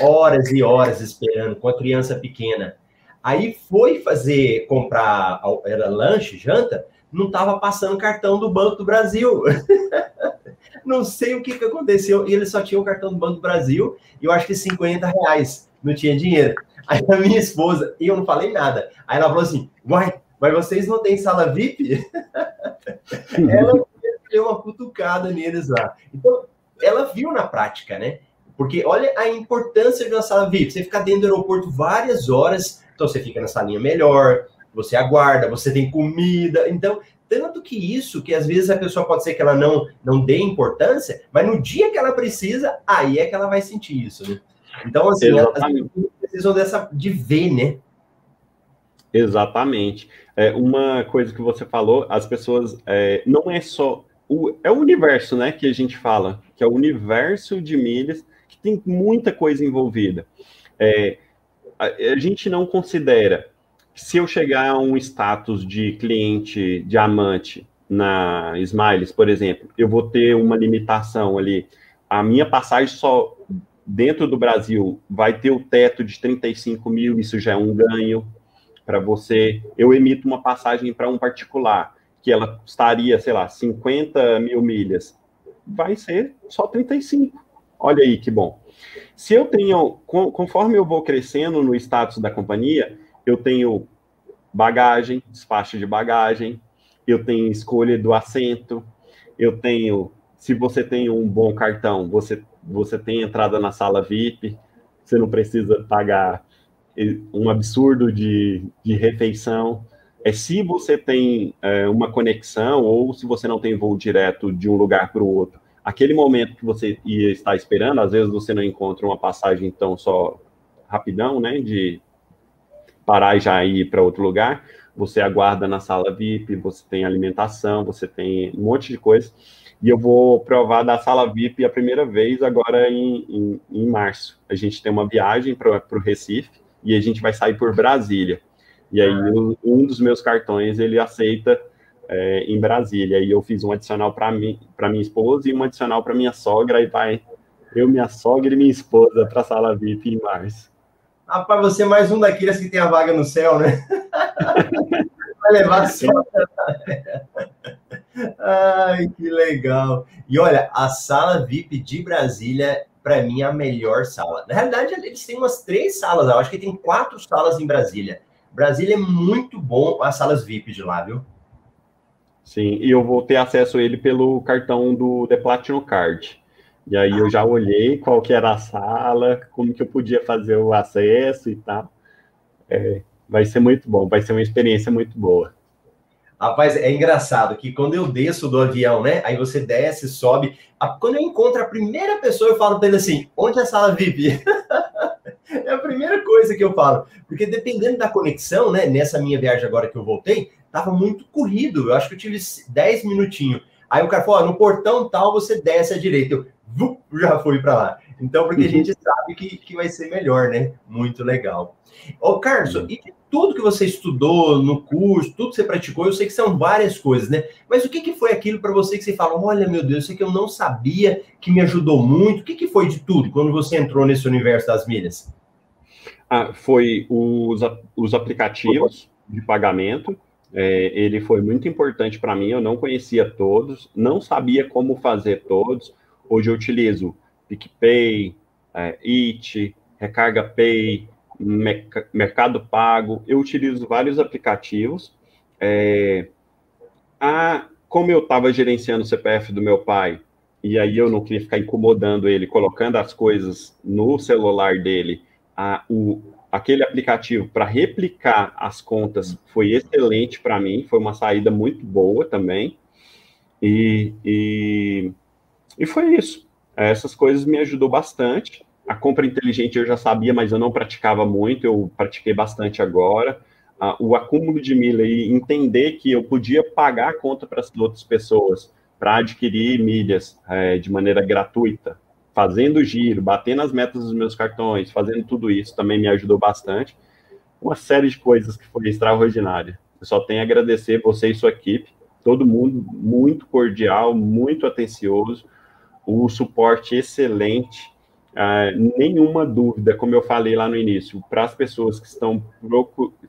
A: Horas e horas esperando, com a criança pequena. Aí foi fazer, comprar, era lanche, janta, não estava passando cartão do Banco do Brasil. não sei o que, que aconteceu. E ele só tinha o cartão do Banco do Brasil e eu acho que 50 reais. Não tinha dinheiro. Aí a minha esposa, e eu não falei nada. Aí ela falou assim: Uai, mas vocês não têm sala VIP? ela deu uma cutucada neles lá. Então, ela viu na prática, né? Porque olha a importância de uma sala VIP. Você ficar dentro do aeroporto várias horas, então você fica na salinha melhor, você aguarda, você tem comida. Então, tanto que isso, que às vezes a pessoa pode ser que ela não, não dê importância, mas no dia que ela precisa, aí é que ela vai sentir isso, né? Então, assim, Exatamente. as pessoas precisam dessa, de ver, né?
B: Exatamente. É, uma coisa que você falou, as pessoas, é, não é só, o, é o universo, né, que a gente fala, que é o universo de milhas, que tem muita coisa envolvida. É, a, a gente não considera se eu chegar a um status de cliente diamante na Smiles, por exemplo, eu vou ter uma limitação ali. A minha passagem só dentro do Brasil vai ter o teto de 35 mil, isso já é um ganho para você. Eu emito uma passagem para um particular, que ela estaria, sei lá, 50 mil milhas, vai ser só 35. Olha aí que bom. Se eu tenho, conforme eu vou crescendo no status da companhia, eu tenho bagagem, despacho de bagagem, eu tenho escolha do assento, eu tenho, se você tem um bom cartão, você, você tem entrada na sala VIP, você não precisa pagar um absurdo de, de refeição. É se você tem é, uma conexão ou se você não tem voo direto de um lugar para o outro. Aquele momento que você ia estar esperando, às vezes você não encontra uma passagem tão só rapidão, né, de parar e já ir para outro lugar, você aguarda na sala VIP, você tem alimentação, você tem um monte de coisa. E eu vou provar da sala VIP a primeira vez agora em, em, em março. A gente tem uma viagem para o Recife e a gente vai sair por Brasília. E aí ah. um dos meus cartões ele aceita é, em Brasília. E eu fiz um adicional para mim, para minha esposa e um adicional para minha sogra e vai eu, minha sogra e minha esposa para a sala VIP em março.
A: Rapaz, você é mais um daqueles que tem a vaga no céu, né? Vai levar só. Ai, que legal. E olha, a sala VIP de Brasília, para mim, é a melhor sala. Na realidade, eles têm umas três salas, eu acho que tem quatro salas em Brasília. Brasília é muito bom as salas VIP de lá, viu?
B: Sim, e eu vou ter acesso a ele pelo cartão do The Platinum Card. E aí eu já olhei qual que era a sala, como que eu podia fazer o acesso e tal. É, vai ser muito bom, vai ser uma experiência muito boa.
A: Rapaz, é engraçado que quando eu desço do avião, né? Aí você desce, sobe. Quando eu encontro a primeira pessoa, eu falo para ele assim: onde é a sala VIP? é a primeira coisa que eu falo. Porque dependendo da conexão, né? Nessa minha viagem agora que eu voltei, tava muito corrido. Eu acho que eu tive 10 minutinhos. Aí o cara falou: no portão tal, você desce à direita. Eu, já fui para lá. Então, porque a uhum. gente sabe que, que vai ser melhor, né? Muito legal. Ô, Carlos, e de tudo que você estudou no curso, tudo que você praticou, eu sei que são várias coisas, né? Mas o que, que foi aquilo para você que você fala, olha, meu Deus, isso aqui eu não sabia, que me ajudou muito. O que, que foi de tudo quando você entrou nesse universo das milhas?
B: Ah, foi os, os aplicativos de pagamento. É, ele foi muito importante para mim. Eu não conhecia todos, não sabia como fazer todos Hoje eu utilizo PicPay, é, It, Recarga Pay, Mercado Pago. Eu utilizo vários aplicativos. É, a, como eu estava gerenciando o CPF do meu pai, e aí eu não queria ficar incomodando ele, colocando as coisas no celular dele, a, o, aquele aplicativo para replicar as contas foi excelente para mim, foi uma saída muito boa também. E, e e foi isso. Essas coisas me ajudou bastante. A compra inteligente eu já sabia, mas eu não praticava muito, eu pratiquei bastante agora. o acúmulo de milha e entender que eu podia pagar a conta para as outras pessoas para adquirir milhas é, de maneira gratuita, fazendo giro, batendo as metas dos meus cartões, fazendo tudo isso também me ajudou bastante. Uma série de coisas que foi extraordinária. Eu só tenho a agradecer você e sua equipe, todo mundo muito cordial, muito atencioso o suporte excelente. Uh, nenhuma dúvida, como eu falei lá no início, para as pessoas que estão,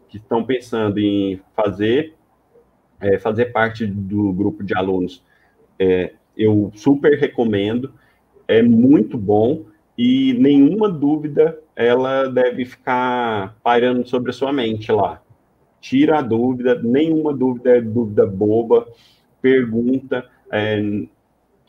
B: que estão pensando em fazer, é, fazer parte do grupo de alunos, é, eu super recomendo, é muito bom e nenhuma dúvida ela deve ficar pairando sobre a sua mente lá. Tira a dúvida, nenhuma dúvida é dúvida boba, pergunta, é,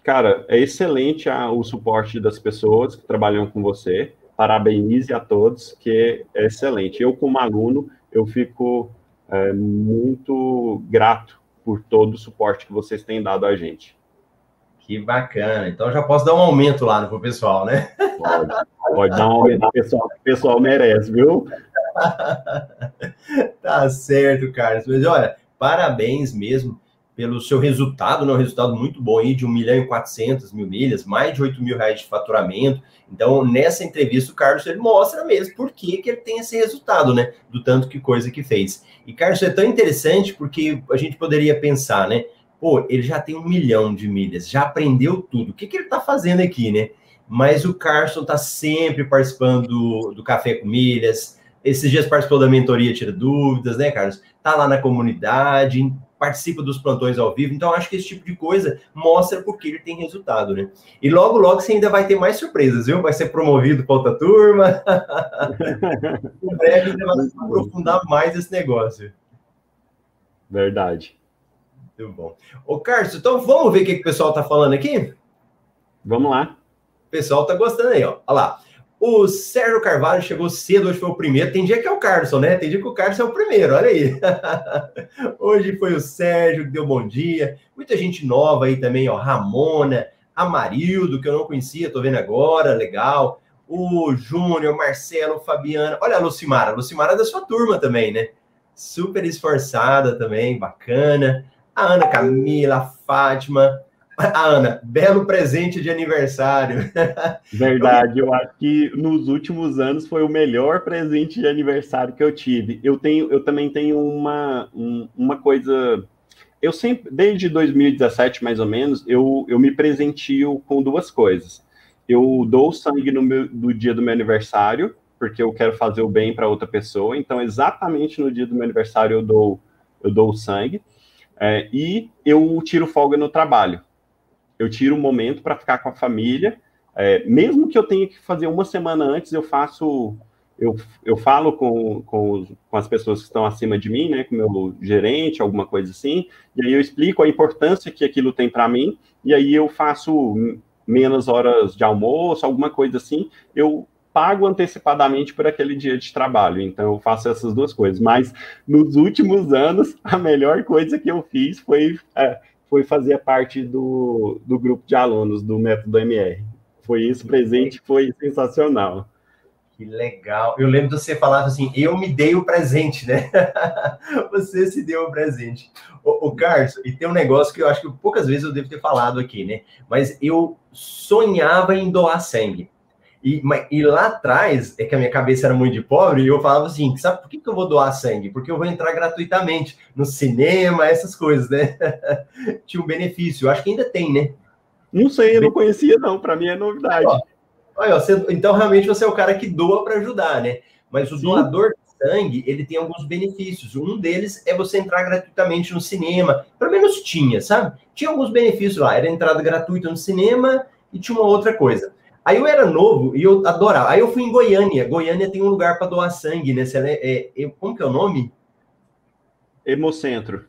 B: cara, é excelente a, o suporte das pessoas que trabalham com você. Parabenize a todos, que é excelente. Eu, como aluno, eu fico é, muito grato por todo o suporte que vocês têm dado a gente.
A: Que bacana. Então já posso dar um aumento lá pro pessoal, né?
B: Pode, pode dar um aumento, o pessoal, o pessoal merece, viu?
A: tá certo, Carlos. Mas olha, parabéns mesmo pelo seu resultado, né? um resultado muito bom aí de 1 milhão e 400 mil milhas, mais de 8 mil reais de faturamento. Então, nessa entrevista, o Carlos ele mostra mesmo por que, que ele tem esse resultado, né? Do tanto que coisa que fez. E, Carlos, é tão interessante porque a gente poderia pensar, né? Pô, ele já tem um milhão de milhas, já aprendeu tudo. O que, que ele está fazendo aqui, né? Mas o Carson está sempre participando do, do Café com Milhas. Esses dias participou da mentoria Tira Dúvidas, né, Carlos? Tá lá na comunidade, participa dos plantões ao vivo. Então, acho que esse tipo de coisa mostra porque ele tem resultado, né? E logo, logo você ainda vai ter mais surpresas, viu? Vai ser promovido para outra turma. em breve ainda vai aprofundar mais esse negócio.
B: Verdade.
A: Muito bom. Ô, Carlos, então vamos ver o que, que o pessoal tá falando aqui?
B: Vamos lá.
A: O pessoal tá gostando aí, ó. Olha lá. O Sérgio Carvalho chegou cedo, hoje foi o primeiro. Tem dia que é o Carlson, né? Tem dia que o Carlson é o primeiro, olha aí. hoje foi o Sérgio que deu bom dia. Muita gente nova aí também, ó. Ramona, Amarildo, que eu não conhecia, tô vendo agora, legal. O Júnior, Marcelo, Fabiana. Olha a Lucimara. A Lucimara é da sua turma também, né? Super esforçada também, bacana. A Ana Camila, a Fátima. A Ana, belo presente de aniversário.
B: Verdade, eu acho que nos últimos anos foi o melhor presente de aniversário que eu tive. Eu tenho, eu também tenho uma, um, uma coisa. Eu sempre, desde 2017 mais ou menos, eu, eu me presentio com duas coisas. Eu dou sangue no meu, do dia do meu aniversário, porque eu quero fazer o bem para outra pessoa. Então, exatamente no dia do meu aniversário eu dou eu dou sangue. É, e eu tiro folga no trabalho eu tiro um momento para ficar com a família, é, mesmo que eu tenha que fazer uma semana antes, eu faço, eu, eu falo com, com, com, as pessoas que estão acima de mim, né, com o meu gerente, alguma coisa assim, e aí eu explico a importância que aquilo tem para mim, e aí eu faço menos horas de almoço, alguma coisa assim, eu pago antecipadamente por aquele dia de trabalho. Então, eu faço essas duas coisas. Mas, nos últimos anos, a melhor coisa que eu fiz foi é, foi fazer parte do, do grupo de alunos do método MR. Foi isso, presente foi sensacional.
A: Que legal. Eu lembro de você falar assim, eu me dei o presente, né? você se deu o presente. O, o Carlos, e tem um negócio que eu acho que poucas vezes eu devo ter falado aqui, né? Mas eu sonhava em doar sangue. E, e, lá atrás, é que a minha cabeça era muito de pobre, e eu falava assim: sabe por que, que eu vou doar sangue? Porque eu vou entrar gratuitamente no cinema, essas coisas, né? Tinha um benefício. Eu acho que ainda tem, né?
B: Não sei, eu não conhecia, não. Para mim é novidade.
A: Olha, você, então, realmente, você é o cara que doa para ajudar, né? Mas o Sim. doador de sangue, ele tem alguns benefícios. Um deles é você entrar gratuitamente no cinema. Pelo menos tinha, sabe? Tinha alguns benefícios lá. Era entrada gratuita no cinema e tinha uma outra coisa. Aí eu era novo e eu adorava. Aí eu fui em Goiânia. Goiânia tem um lugar para doar sangue, né? É, é, como que é o nome?
B: Hemocentro.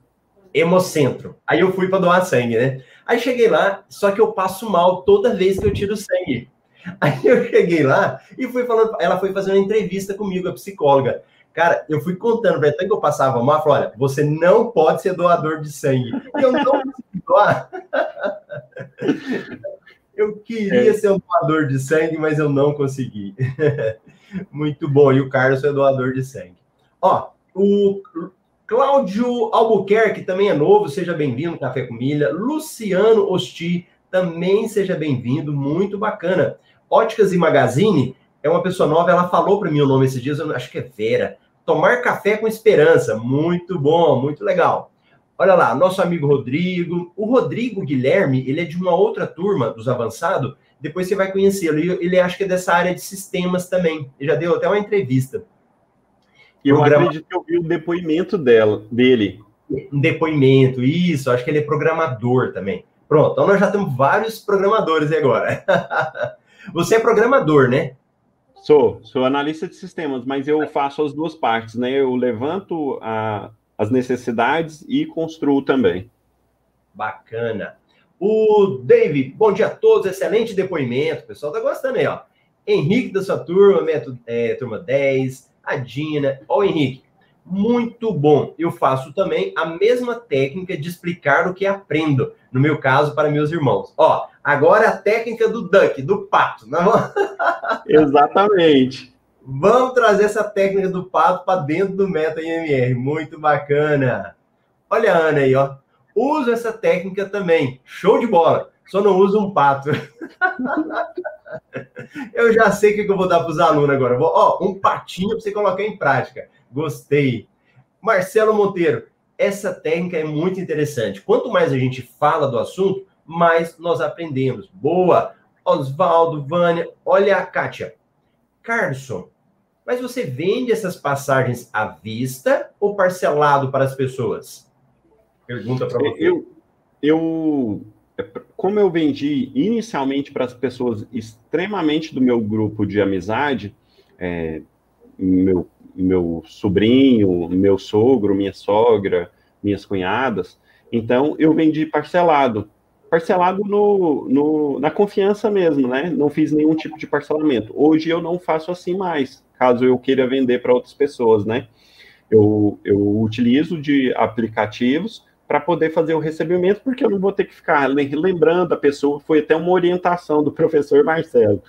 A: Hemocentro. Aí eu fui para doar sangue, né? Aí cheguei lá, só que eu passo mal toda vez que eu tiro sangue. Aí eu cheguei lá e fui falando, ela foi fazer uma entrevista comigo, a psicóloga. Cara, eu fui contando para ela que eu passava mal, falou, olha, você não pode ser doador de sangue. E eu não consegui doar. Eu queria é. ser um doador de sangue, mas eu não consegui. Muito bom. E o Carlos é doador de sangue. Ó, o Cláudio Albuquerque também é novo, seja bem-vindo, Café com Milha. Luciano Osti, também seja bem-vindo, muito bacana. Óticas e Magazine é uma pessoa nova, ela falou para mim o nome esses dias, eu acho que é Vera. Tomar café com esperança, muito bom, muito legal. Olha lá, nosso amigo Rodrigo. O Rodrigo Guilherme, ele é de uma outra turma dos avançados. depois você vai conhecê-lo. Ele acha que é dessa área de sistemas também. Ele já deu até uma entrevista.
B: Eu Programa... acredito que eu vi o depoimento dela, dele.
A: Um depoimento, isso. Acho que ele é programador também. Pronto, então nós já temos vários programadores agora. Você é programador, né?
B: Sou, sou analista de sistemas, mas eu faço as duas partes, né? Eu levanto a, as necessidades e construo também.
A: Bacana. O David, bom dia a todos, excelente depoimento. O pessoal tá gostando aí, ó. Henrique da sua turma, método, é, turma 10, a Dina. Ó, Henrique, muito bom. Eu faço também a mesma técnica de explicar o que aprendo, no meu caso, para meus irmãos. Ó, agora a técnica do duck, do pato. Não?
B: Exatamente.
A: Vamos trazer essa técnica do pato para dentro do Meta IMR. Muito bacana. Olha a Ana aí, ó. Uso essa técnica também. Show de bola. Só não uso um pato. eu já sei o que eu vou dar para os alunos agora. Vou, ó, um patinho para você colocar em prática. Gostei. Marcelo Monteiro, essa técnica é muito interessante. Quanto mais a gente fala do assunto, mais nós aprendemos. Boa! Oswaldo, Vânia, olha a Kátia. Carlson, mas você vende essas passagens à vista ou parcelado para as pessoas?
B: Pergunta para você. Eu, eu, como eu vendi inicialmente para as pessoas extremamente do meu grupo de amizade, é, meu meu sobrinho, meu sogro, minha sogra, minhas cunhadas. Então, eu vendi parcelado. Parcelado no, no, na confiança mesmo, né? Não fiz nenhum tipo de parcelamento. Hoje eu não faço assim mais, caso eu queira vender para outras pessoas, né? Eu, eu utilizo de aplicativos para poder fazer o recebimento, porque eu não vou ter que ficar lembrando a pessoa. Foi até uma orientação do professor Marcelo.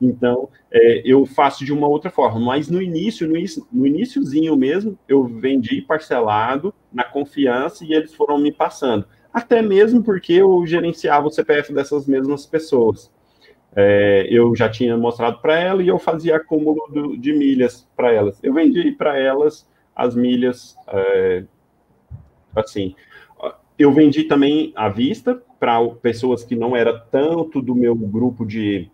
B: Então, é, eu faço de uma outra forma. Mas no início, no, no iníciozinho mesmo, eu vendi parcelado, na confiança, e eles foram me passando. Até mesmo porque eu gerenciava o CPF dessas mesmas pessoas. É, eu já tinha mostrado para ela e eu fazia acúmulo do, de milhas para elas. Eu vendi para elas as milhas, é, assim. Eu vendi também à vista para pessoas que não era tanto do meu grupo de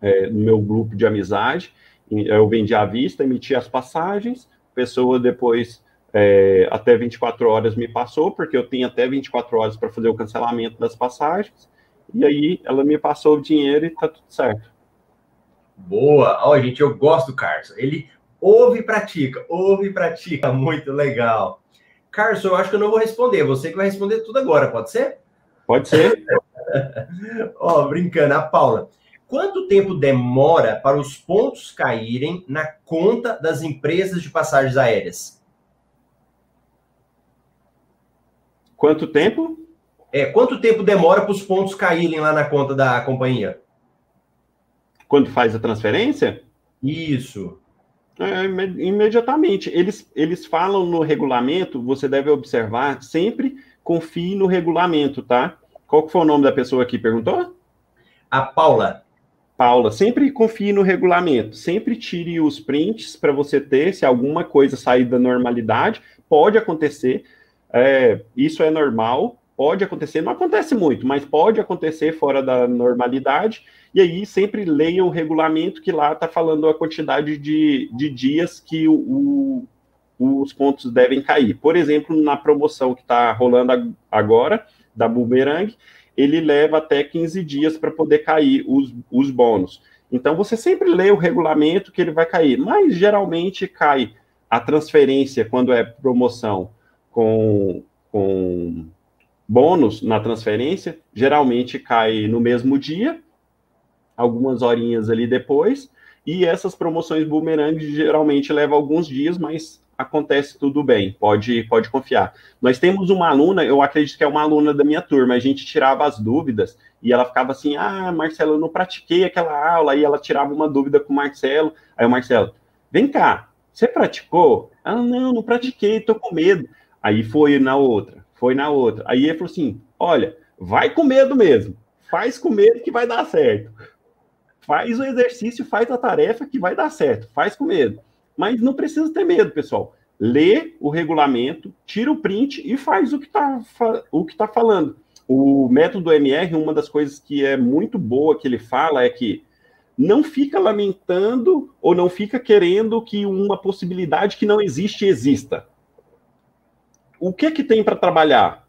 B: é, no meu grupo de amizade. Eu vendi à vista, emiti as passagens, a pessoa depois, é, até 24 horas, me passou, porque eu tenho até 24 horas para fazer o cancelamento das passagens, e aí ela me passou o dinheiro e tá tudo certo.
A: Boa! Ó, gente, eu gosto do Carson. Ele ouve e pratica, ouve e pratica. Muito legal. Carson, eu acho que eu não vou responder. Você que vai responder tudo agora, pode ser?
B: Pode ser.
A: Ó, brincando, a Paula. Quanto tempo demora para os pontos caírem na conta das empresas de passagens aéreas?
B: Quanto tempo?
A: É, quanto tempo demora para os pontos caírem lá na conta da companhia?
B: Quando faz a transferência?
A: Isso.
B: É, imediatamente. Eles, eles falam no regulamento, você deve observar, sempre confie no regulamento, tá? Qual que foi o nome da pessoa que perguntou?
A: A Paula.
B: Paula, sempre confie no regulamento, sempre tire os prints para você ter, se alguma coisa sair da normalidade, pode acontecer, é, isso é normal, pode acontecer, não acontece muito, mas pode acontecer fora da normalidade, e aí sempre leia o regulamento que lá está falando a quantidade de, de dias que o, o, os pontos devem cair. Por exemplo, na promoção que está rolando agora, da Boomerang, ele leva até 15 dias para poder cair os, os bônus. Então, você sempre lê o regulamento que ele vai cair, mas geralmente cai a transferência, quando é promoção com, com bônus na transferência, geralmente cai no mesmo dia, algumas horinhas ali depois, e essas promoções boomerang geralmente levam alguns dias, mas acontece tudo bem, pode, pode confiar. Nós temos uma aluna, eu acredito que é uma aluna da minha turma, a gente tirava as dúvidas e ela ficava assim: ah, Marcelo, eu não pratiquei aquela aula, aí ela tirava uma dúvida com o Marcelo, aí o Marcelo, vem cá, você praticou? Ah, não, não pratiquei, tô com medo. Aí foi na outra, foi na outra. Aí ele falou assim: olha, vai com medo mesmo, faz com medo que vai dar certo. Faz o exercício, faz a tarefa que vai dar certo, faz com medo. Mas não precisa ter medo, pessoal. Lê o regulamento, tira o print e faz o que está o que tá falando. o método MR, uma das coisas que é muito boa que ele fala é que não fica lamentando ou não fica querendo que uma possibilidade que não existe exista. O que que tem para trabalhar?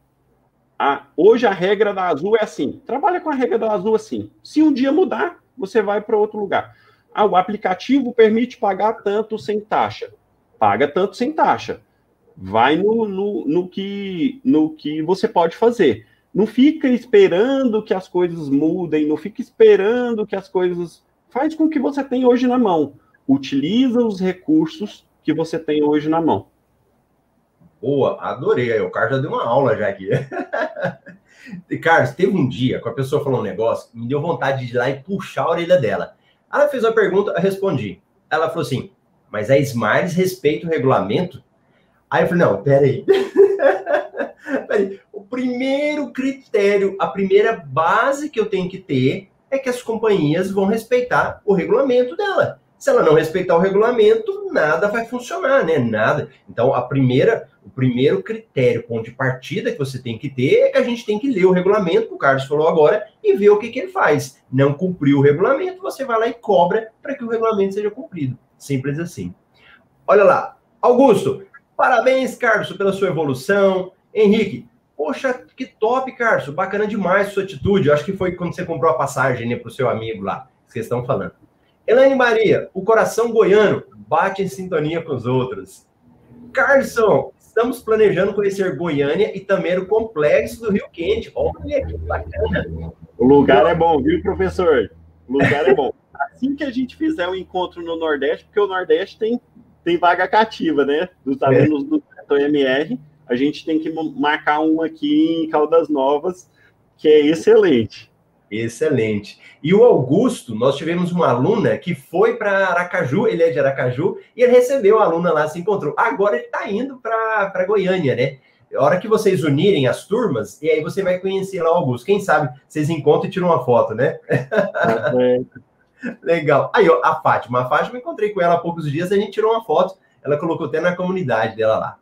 B: Hoje a regra da Azul é assim. Trabalha com a regra da Azul assim. Se um dia mudar, você vai para outro lugar. Ah, o aplicativo permite pagar tanto sem taxa. Paga tanto sem taxa. Vai no, no, no, que, no que você pode fazer. Não fica esperando que as coisas mudem, não fica esperando que as coisas. Faz com o que você tem hoje na mão. Utiliza os recursos que você tem hoje na mão.
A: Boa, adorei. O Carlos já deu uma aula já aqui. Carlos, teve um dia que a pessoa falou um negócio, me deu vontade de ir lá e puxar a orelha dela. Ela fez uma pergunta, eu respondi. Ela falou assim: mas a Smiles respeita o regulamento? Aí eu falei: não, peraí. peraí. O primeiro critério, a primeira base que eu tenho que ter é que as companhias vão respeitar o regulamento dela. Se ela não respeitar o regulamento, nada vai funcionar, né? Nada. Então, a primeira, o primeiro critério, ponto de partida que você tem que ter é que a gente tem que ler o regulamento, que o Carlos falou agora, e ver o que, que ele faz. Não cumpriu o regulamento, você vai lá e cobra para que o regulamento seja cumprido. Simples assim. Olha lá. Augusto, parabéns, Carlos, pela sua evolução. Henrique, poxa, que top, Carlos. Bacana demais sua atitude. Eu acho que foi quando você comprou a passagem né, para o seu amigo lá. Vocês estão falando. Elaine Maria, o coração goiano bate em sintonia com os outros. Carlson, estamos planejando conhecer Goiânia e também o complexo do Rio Quente. Olha que bacana.
B: O lugar é bom, viu, professor? O lugar é bom. Assim que a gente fizer um encontro no Nordeste, porque o Nordeste tem, tem vaga cativa, né? Dos alunos é. do MR, a gente tem que marcar um aqui em Caldas Novas, que é excelente.
A: Excelente. E o Augusto, nós tivemos uma aluna que foi para Aracaju, ele é de Aracaju, e ele recebeu a aluna lá, se encontrou. Agora ele está indo para Goiânia, né? A hora que vocês unirem as turmas, e aí você vai conhecer lá o Augusto. Quem sabe vocês encontram e tiram uma foto, né? Legal. Aí, ó, a Fátima. A Fátima, encontrei com ela há poucos dias, a gente tirou uma foto, ela colocou até na comunidade dela lá.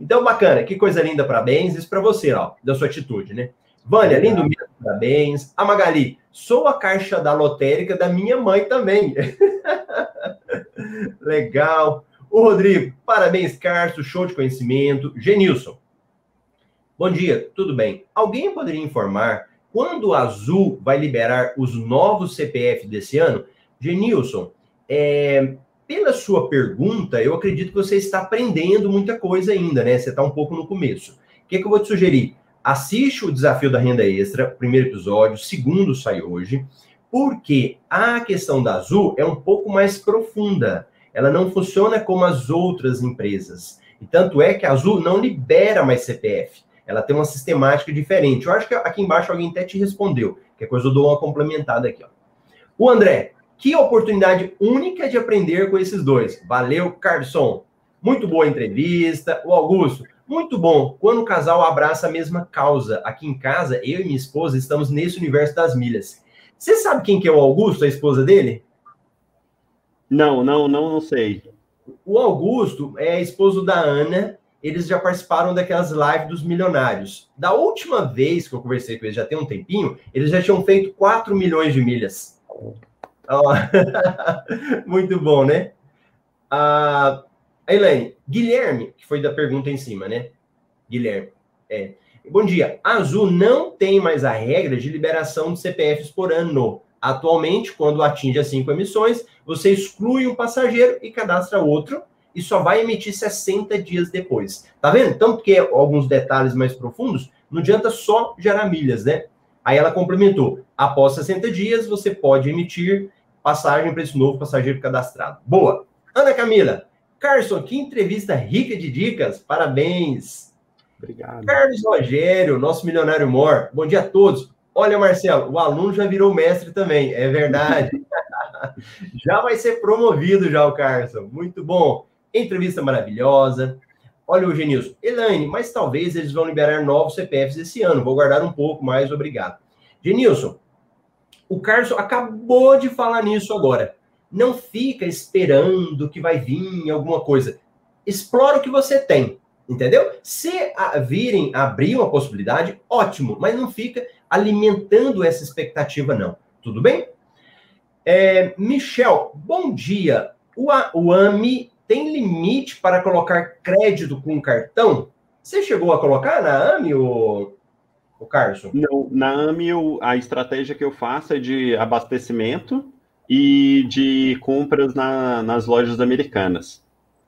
A: Então, bacana, que coisa linda, parabéns. Isso para você, ó, da sua atitude, né? Vânia, lindo mesmo, parabéns. A Magali, sou a caixa da lotérica da minha mãe também. Legal. O Rodrigo, parabéns, Carlos, show de conhecimento. Genilson, bom dia, tudo bem? Alguém poderia informar quando o Azul vai liberar os novos CPF desse ano? Genilson, é, pela sua pergunta, eu acredito que você está aprendendo muita coisa ainda, né? Você está um pouco no começo. O que, é que eu vou te sugerir? Assiste o Desafio da Renda Extra, primeiro episódio, segundo sai hoje, porque a questão da Azul é um pouco mais profunda. Ela não funciona como as outras empresas. E tanto é que a Azul não libera mais CPF. Ela tem uma sistemática diferente. Eu acho que aqui embaixo alguém até te respondeu. Que coisa eu dou uma complementada aqui. Ó. O André, que oportunidade única de aprender com esses dois. Valeu, Carson. Muito boa entrevista. O Augusto, muito bom. Quando o casal abraça a mesma causa. Aqui em casa, eu e minha esposa estamos nesse universo das milhas. Você sabe quem que é o Augusto, a esposa dele?
B: Não, não, não, não sei.
A: O Augusto é esposo da Ana. Eles já participaram daquelas lives dos milionários. Da última vez que eu conversei com eles, já tem um tempinho, eles já tinham feito 4 milhões de milhas. Oh. Muito bom, né? Ah, Elaine, Guilherme, que foi da pergunta em cima, né? Guilherme. É. Bom dia. A Azul não tem mais a regra de liberação de CPFs por ano. Atualmente, quando atinge as cinco emissões, você exclui um passageiro e cadastra outro e só vai emitir 60 dias depois. Tá vendo? Tanto que alguns detalhes mais profundos, não adianta só gerar milhas, né? Aí ela complementou: após 60 dias, você pode emitir passagem para esse novo passageiro cadastrado. Boa. Ana Camila, Carson, que entrevista rica de dicas. Parabéns.
B: Obrigado.
A: Carlos Rogério, nosso milionário mor. Bom dia a todos. Olha, Marcelo, o aluno já virou mestre também. É verdade. já vai ser promovido já o Carson. Muito bom. Entrevista maravilhosa. Olha o Genilson. Elaine, mas talvez eles vão liberar novos CPFs esse ano. Vou guardar um pouco mais, obrigado. Genilson, o Carson acabou de falar nisso agora. Não fica esperando que vai vir alguma coisa. Explora o que você tem. Entendeu? Se a, virem abrir uma possibilidade, ótimo, mas não fica alimentando essa expectativa, não. Tudo bem? É, Michel, bom dia. O, o AMI tem limite para colocar crédito com cartão? Você chegou a colocar na AMI, o, o Carson?
B: Não, na AMI eu, a estratégia que eu faço é de abastecimento e de compras na, nas lojas americanas.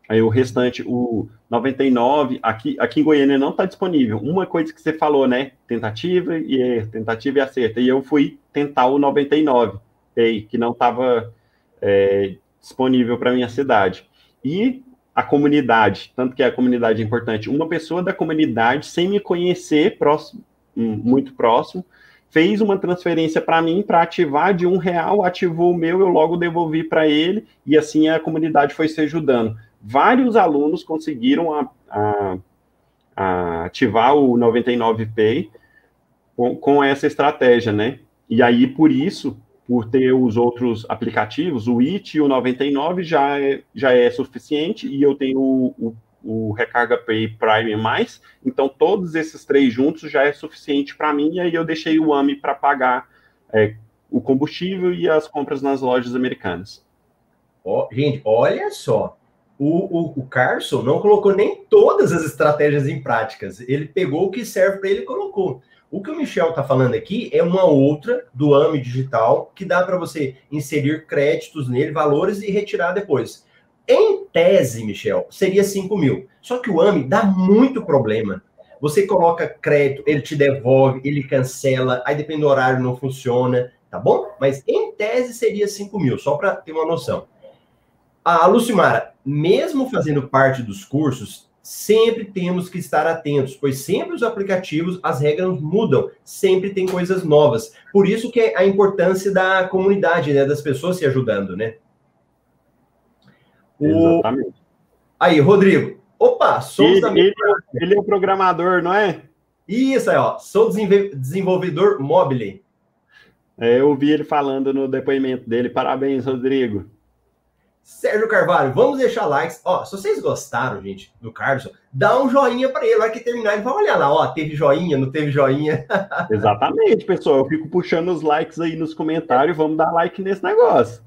B: Aí o restante, o 99, aqui, aqui em Goiânia não está disponível. Uma coisa que você falou, né? Tentativa e é, tentativa e acerta. E eu fui tentar o 99, que não estava é, disponível para minha cidade. E a comunidade, tanto que a comunidade é importante, uma pessoa da comunidade, sem me conhecer próximo, hum, muito próximo, fez uma transferência para mim para ativar de um real, ativou o meu, eu logo devolvi para ele, e assim a comunidade foi se ajudando. Vários alunos conseguiram a, a, a ativar o 99Pay com, com essa estratégia, né? E aí, por isso, por ter os outros aplicativos, o IT e o 99 já é, já é suficiente, e eu tenho o, o, o Recarga Pay Prime mais, então todos esses três juntos já é suficiente para mim, e aí eu deixei o AMI para pagar é, o combustível e as compras nas lojas americanas.
A: Oh, gente, olha só, o, o, o, Carson não colocou nem todas as estratégias em práticas, ele pegou o que serve para ele e colocou. O que o Michel está falando aqui é uma outra do AMI Digital que dá para você inserir créditos nele, valores e retirar depois. Em tese, Michel, seria 5 mil. Só que o AMI dá muito problema. Você coloca crédito, ele te devolve, ele cancela, aí depende do horário, não funciona, tá bom? Mas em tese seria 5 mil, só para ter uma noção. A Lucimara, mesmo fazendo parte dos cursos, sempre temos que estar atentos, pois sempre os aplicativos, as regras mudam, sempre tem coisas novas. Por isso que é a importância da comunidade, né, das pessoas se ajudando, né?
B: O... Exatamente.
A: Aí, Rodrigo. Opa, somos
B: ele, ele, é ele é o programador, não é?
A: Isso aí, ó. Sou desenvolvedor mobile.
B: É, eu ouvi ele falando no depoimento dele. Parabéns, Rodrigo.
A: Sérgio Carvalho, vamos deixar likes. Ó, se vocês gostaram, gente, do Carson, dá um joinha para ele. Vai que terminar, ele vai olhar lá, ó, teve joinha, não teve joinha.
B: Exatamente, pessoal. Eu fico puxando os likes aí nos comentários. Vamos dar like nesse negócio.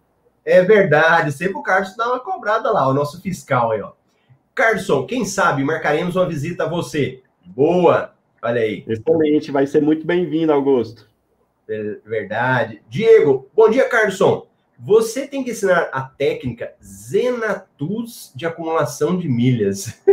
A: É verdade. Sempre o Carson dá uma cobrada lá, o nosso fiscal aí, ó. Carson, quem sabe marcaremos uma visita a você. Boa. Olha aí.
B: Excelente, vai ser muito bem-vindo, Augusto.
A: É verdade. Diego, bom dia, Carson. Você tem que ensinar a técnica Zenatus de acumulação de milhas.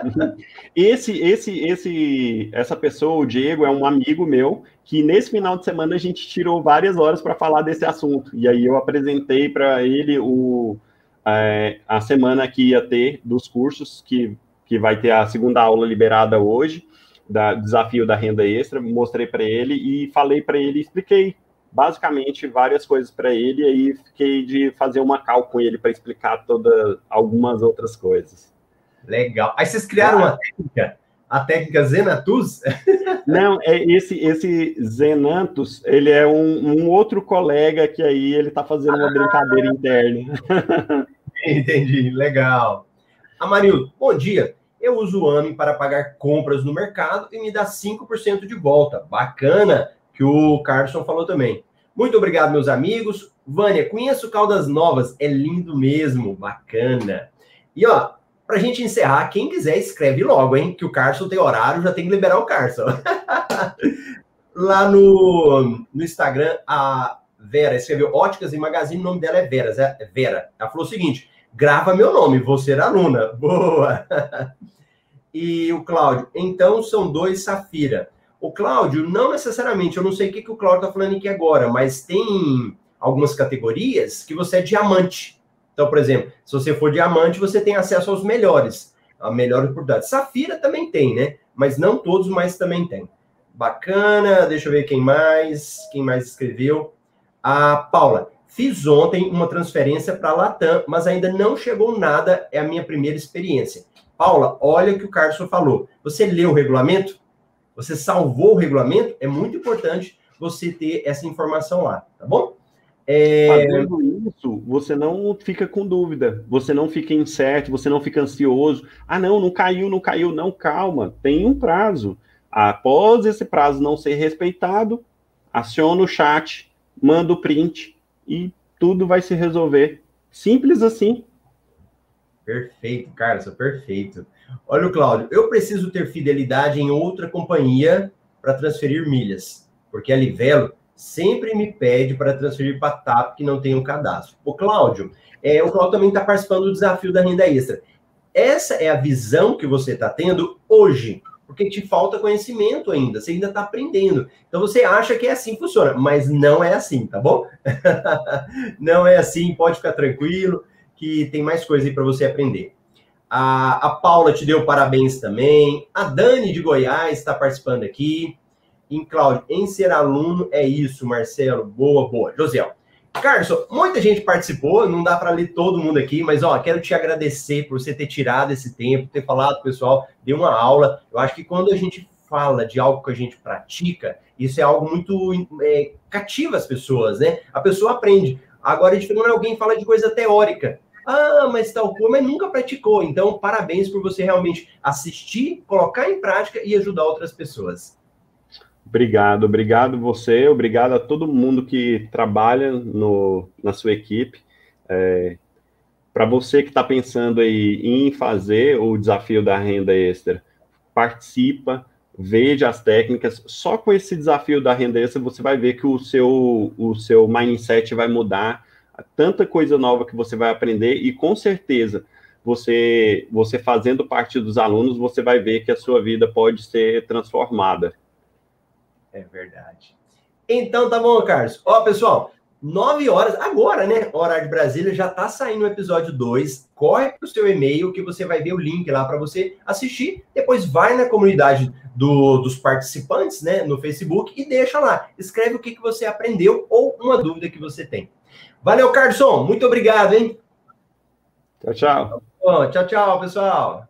B: esse, esse, esse, essa pessoa, o Diego, é um amigo meu que nesse final de semana a gente tirou várias horas para falar desse assunto. E aí eu apresentei para ele o, é, a semana que ia ter dos cursos, que, que vai ter a segunda aula liberada hoje, da desafio da renda extra. Mostrei para ele e falei para ele, expliquei basicamente várias coisas para ele, e aí fiquei de fazer uma cal com ele para explicar toda, algumas outras coisas.
A: Legal. Aí vocês criaram ah. uma técnica, a técnica Zenatus?
B: Não, é esse esse Zenantus, ele é um, um outro colega que aí ele está fazendo uma ah. brincadeira interna.
A: Entendi, legal. Amarildo, bom dia. Eu uso o AMI para pagar compras no mercado e me dá 5% de volta. Bacana que o Carson falou também. Muito obrigado, meus amigos. Vânia, conheço Caldas Novas, é lindo mesmo, bacana. E ó, pra gente encerrar, quem quiser escreve logo, hein? Que o Carson tem horário, já tem que liberar o Carson. Lá no, no Instagram, a Vera escreveu Óticas e Magazine, o nome dela é Vera, é Vera. Ela falou o seguinte: grava meu nome, vou ser aluna. Boa! e o Cláudio, então são dois Safira. O Cláudio, não necessariamente, eu não sei o que, que o Cláudio está falando aqui agora, mas tem algumas categorias que você é diamante. Então, por exemplo, se você for diamante, você tem acesso aos melhores, a melhor oportunidade. Safira também tem, né? Mas não todos, mas também tem. Bacana, deixa eu ver quem mais, quem mais escreveu. A Paula, fiz ontem uma transferência para Latam, mas ainda não chegou nada, é a minha primeira experiência. Paula, olha o que o Carlos falou. Você leu o regulamento? Você salvou o regulamento? É muito importante você ter essa informação lá, tá bom?
B: É... Fazendo isso, você não fica com dúvida, você não fica incerto, você não fica ansioso. Ah, não, não caiu, não caiu, não, calma, tem um prazo. Após esse prazo não ser respeitado, aciona o chat, manda o print e tudo vai se resolver. Simples assim.
A: Perfeito, Carlos, perfeito. Olha o Cláudio, eu preciso ter fidelidade em outra companhia para transferir milhas, porque a Livelo sempre me pede para transferir para TAP que não tem um cadastro. O Cláudio, é, o Cláudio também está participando do desafio da renda extra. Essa é a visão que você está tendo hoje, porque te falta conhecimento ainda, você ainda está aprendendo. Então você acha que é assim que funciona, mas não é assim, tá bom? não é assim, pode ficar tranquilo, que tem mais coisa aí para você aprender. A, a Paula te deu parabéns também. A Dani de Goiás está participando aqui. Em Cláudio, em ser aluno é isso, Marcelo. Boa, boa. Josiel. Carlos, muita gente participou, não dá para ler todo mundo aqui, mas ó, quero te agradecer por você ter tirado esse tempo, ter falado, pessoal, deu uma aula. Eu acho que quando a gente fala de algo que a gente pratica, isso é algo muito é, cativa as pessoas, né? A pessoa aprende. Agora, é diferente quando alguém fala de coisa teórica. Ah, mas tal coisa, mas nunca praticou. Então, parabéns por você realmente assistir, colocar em prática e ajudar outras pessoas.
B: Obrigado, obrigado você, obrigado a todo mundo que trabalha no, na sua equipe. É, Para você que está pensando aí em fazer o desafio da renda extra, participa, veja as técnicas. Só com esse desafio da renda extra você vai ver que o seu, o seu mindset vai mudar, tanta coisa nova que você vai aprender e com certeza você, você fazendo parte dos alunos, você vai ver que a sua vida pode ser transformada.
A: É verdade. Então tá bom, Carlos. Ó, pessoal, 9 horas, agora, né? Horário de Brasília, já tá saindo o episódio 2. Corre pro seu e-mail que você vai ver o link lá para você assistir. Depois vai na comunidade do, dos participantes, né? No Facebook e deixa lá. Escreve o que, que você aprendeu ou uma dúvida que você tem. Valeu, Carlson. Muito obrigado, hein?
B: Tchau, tchau.
A: Bom, tchau, tchau, pessoal.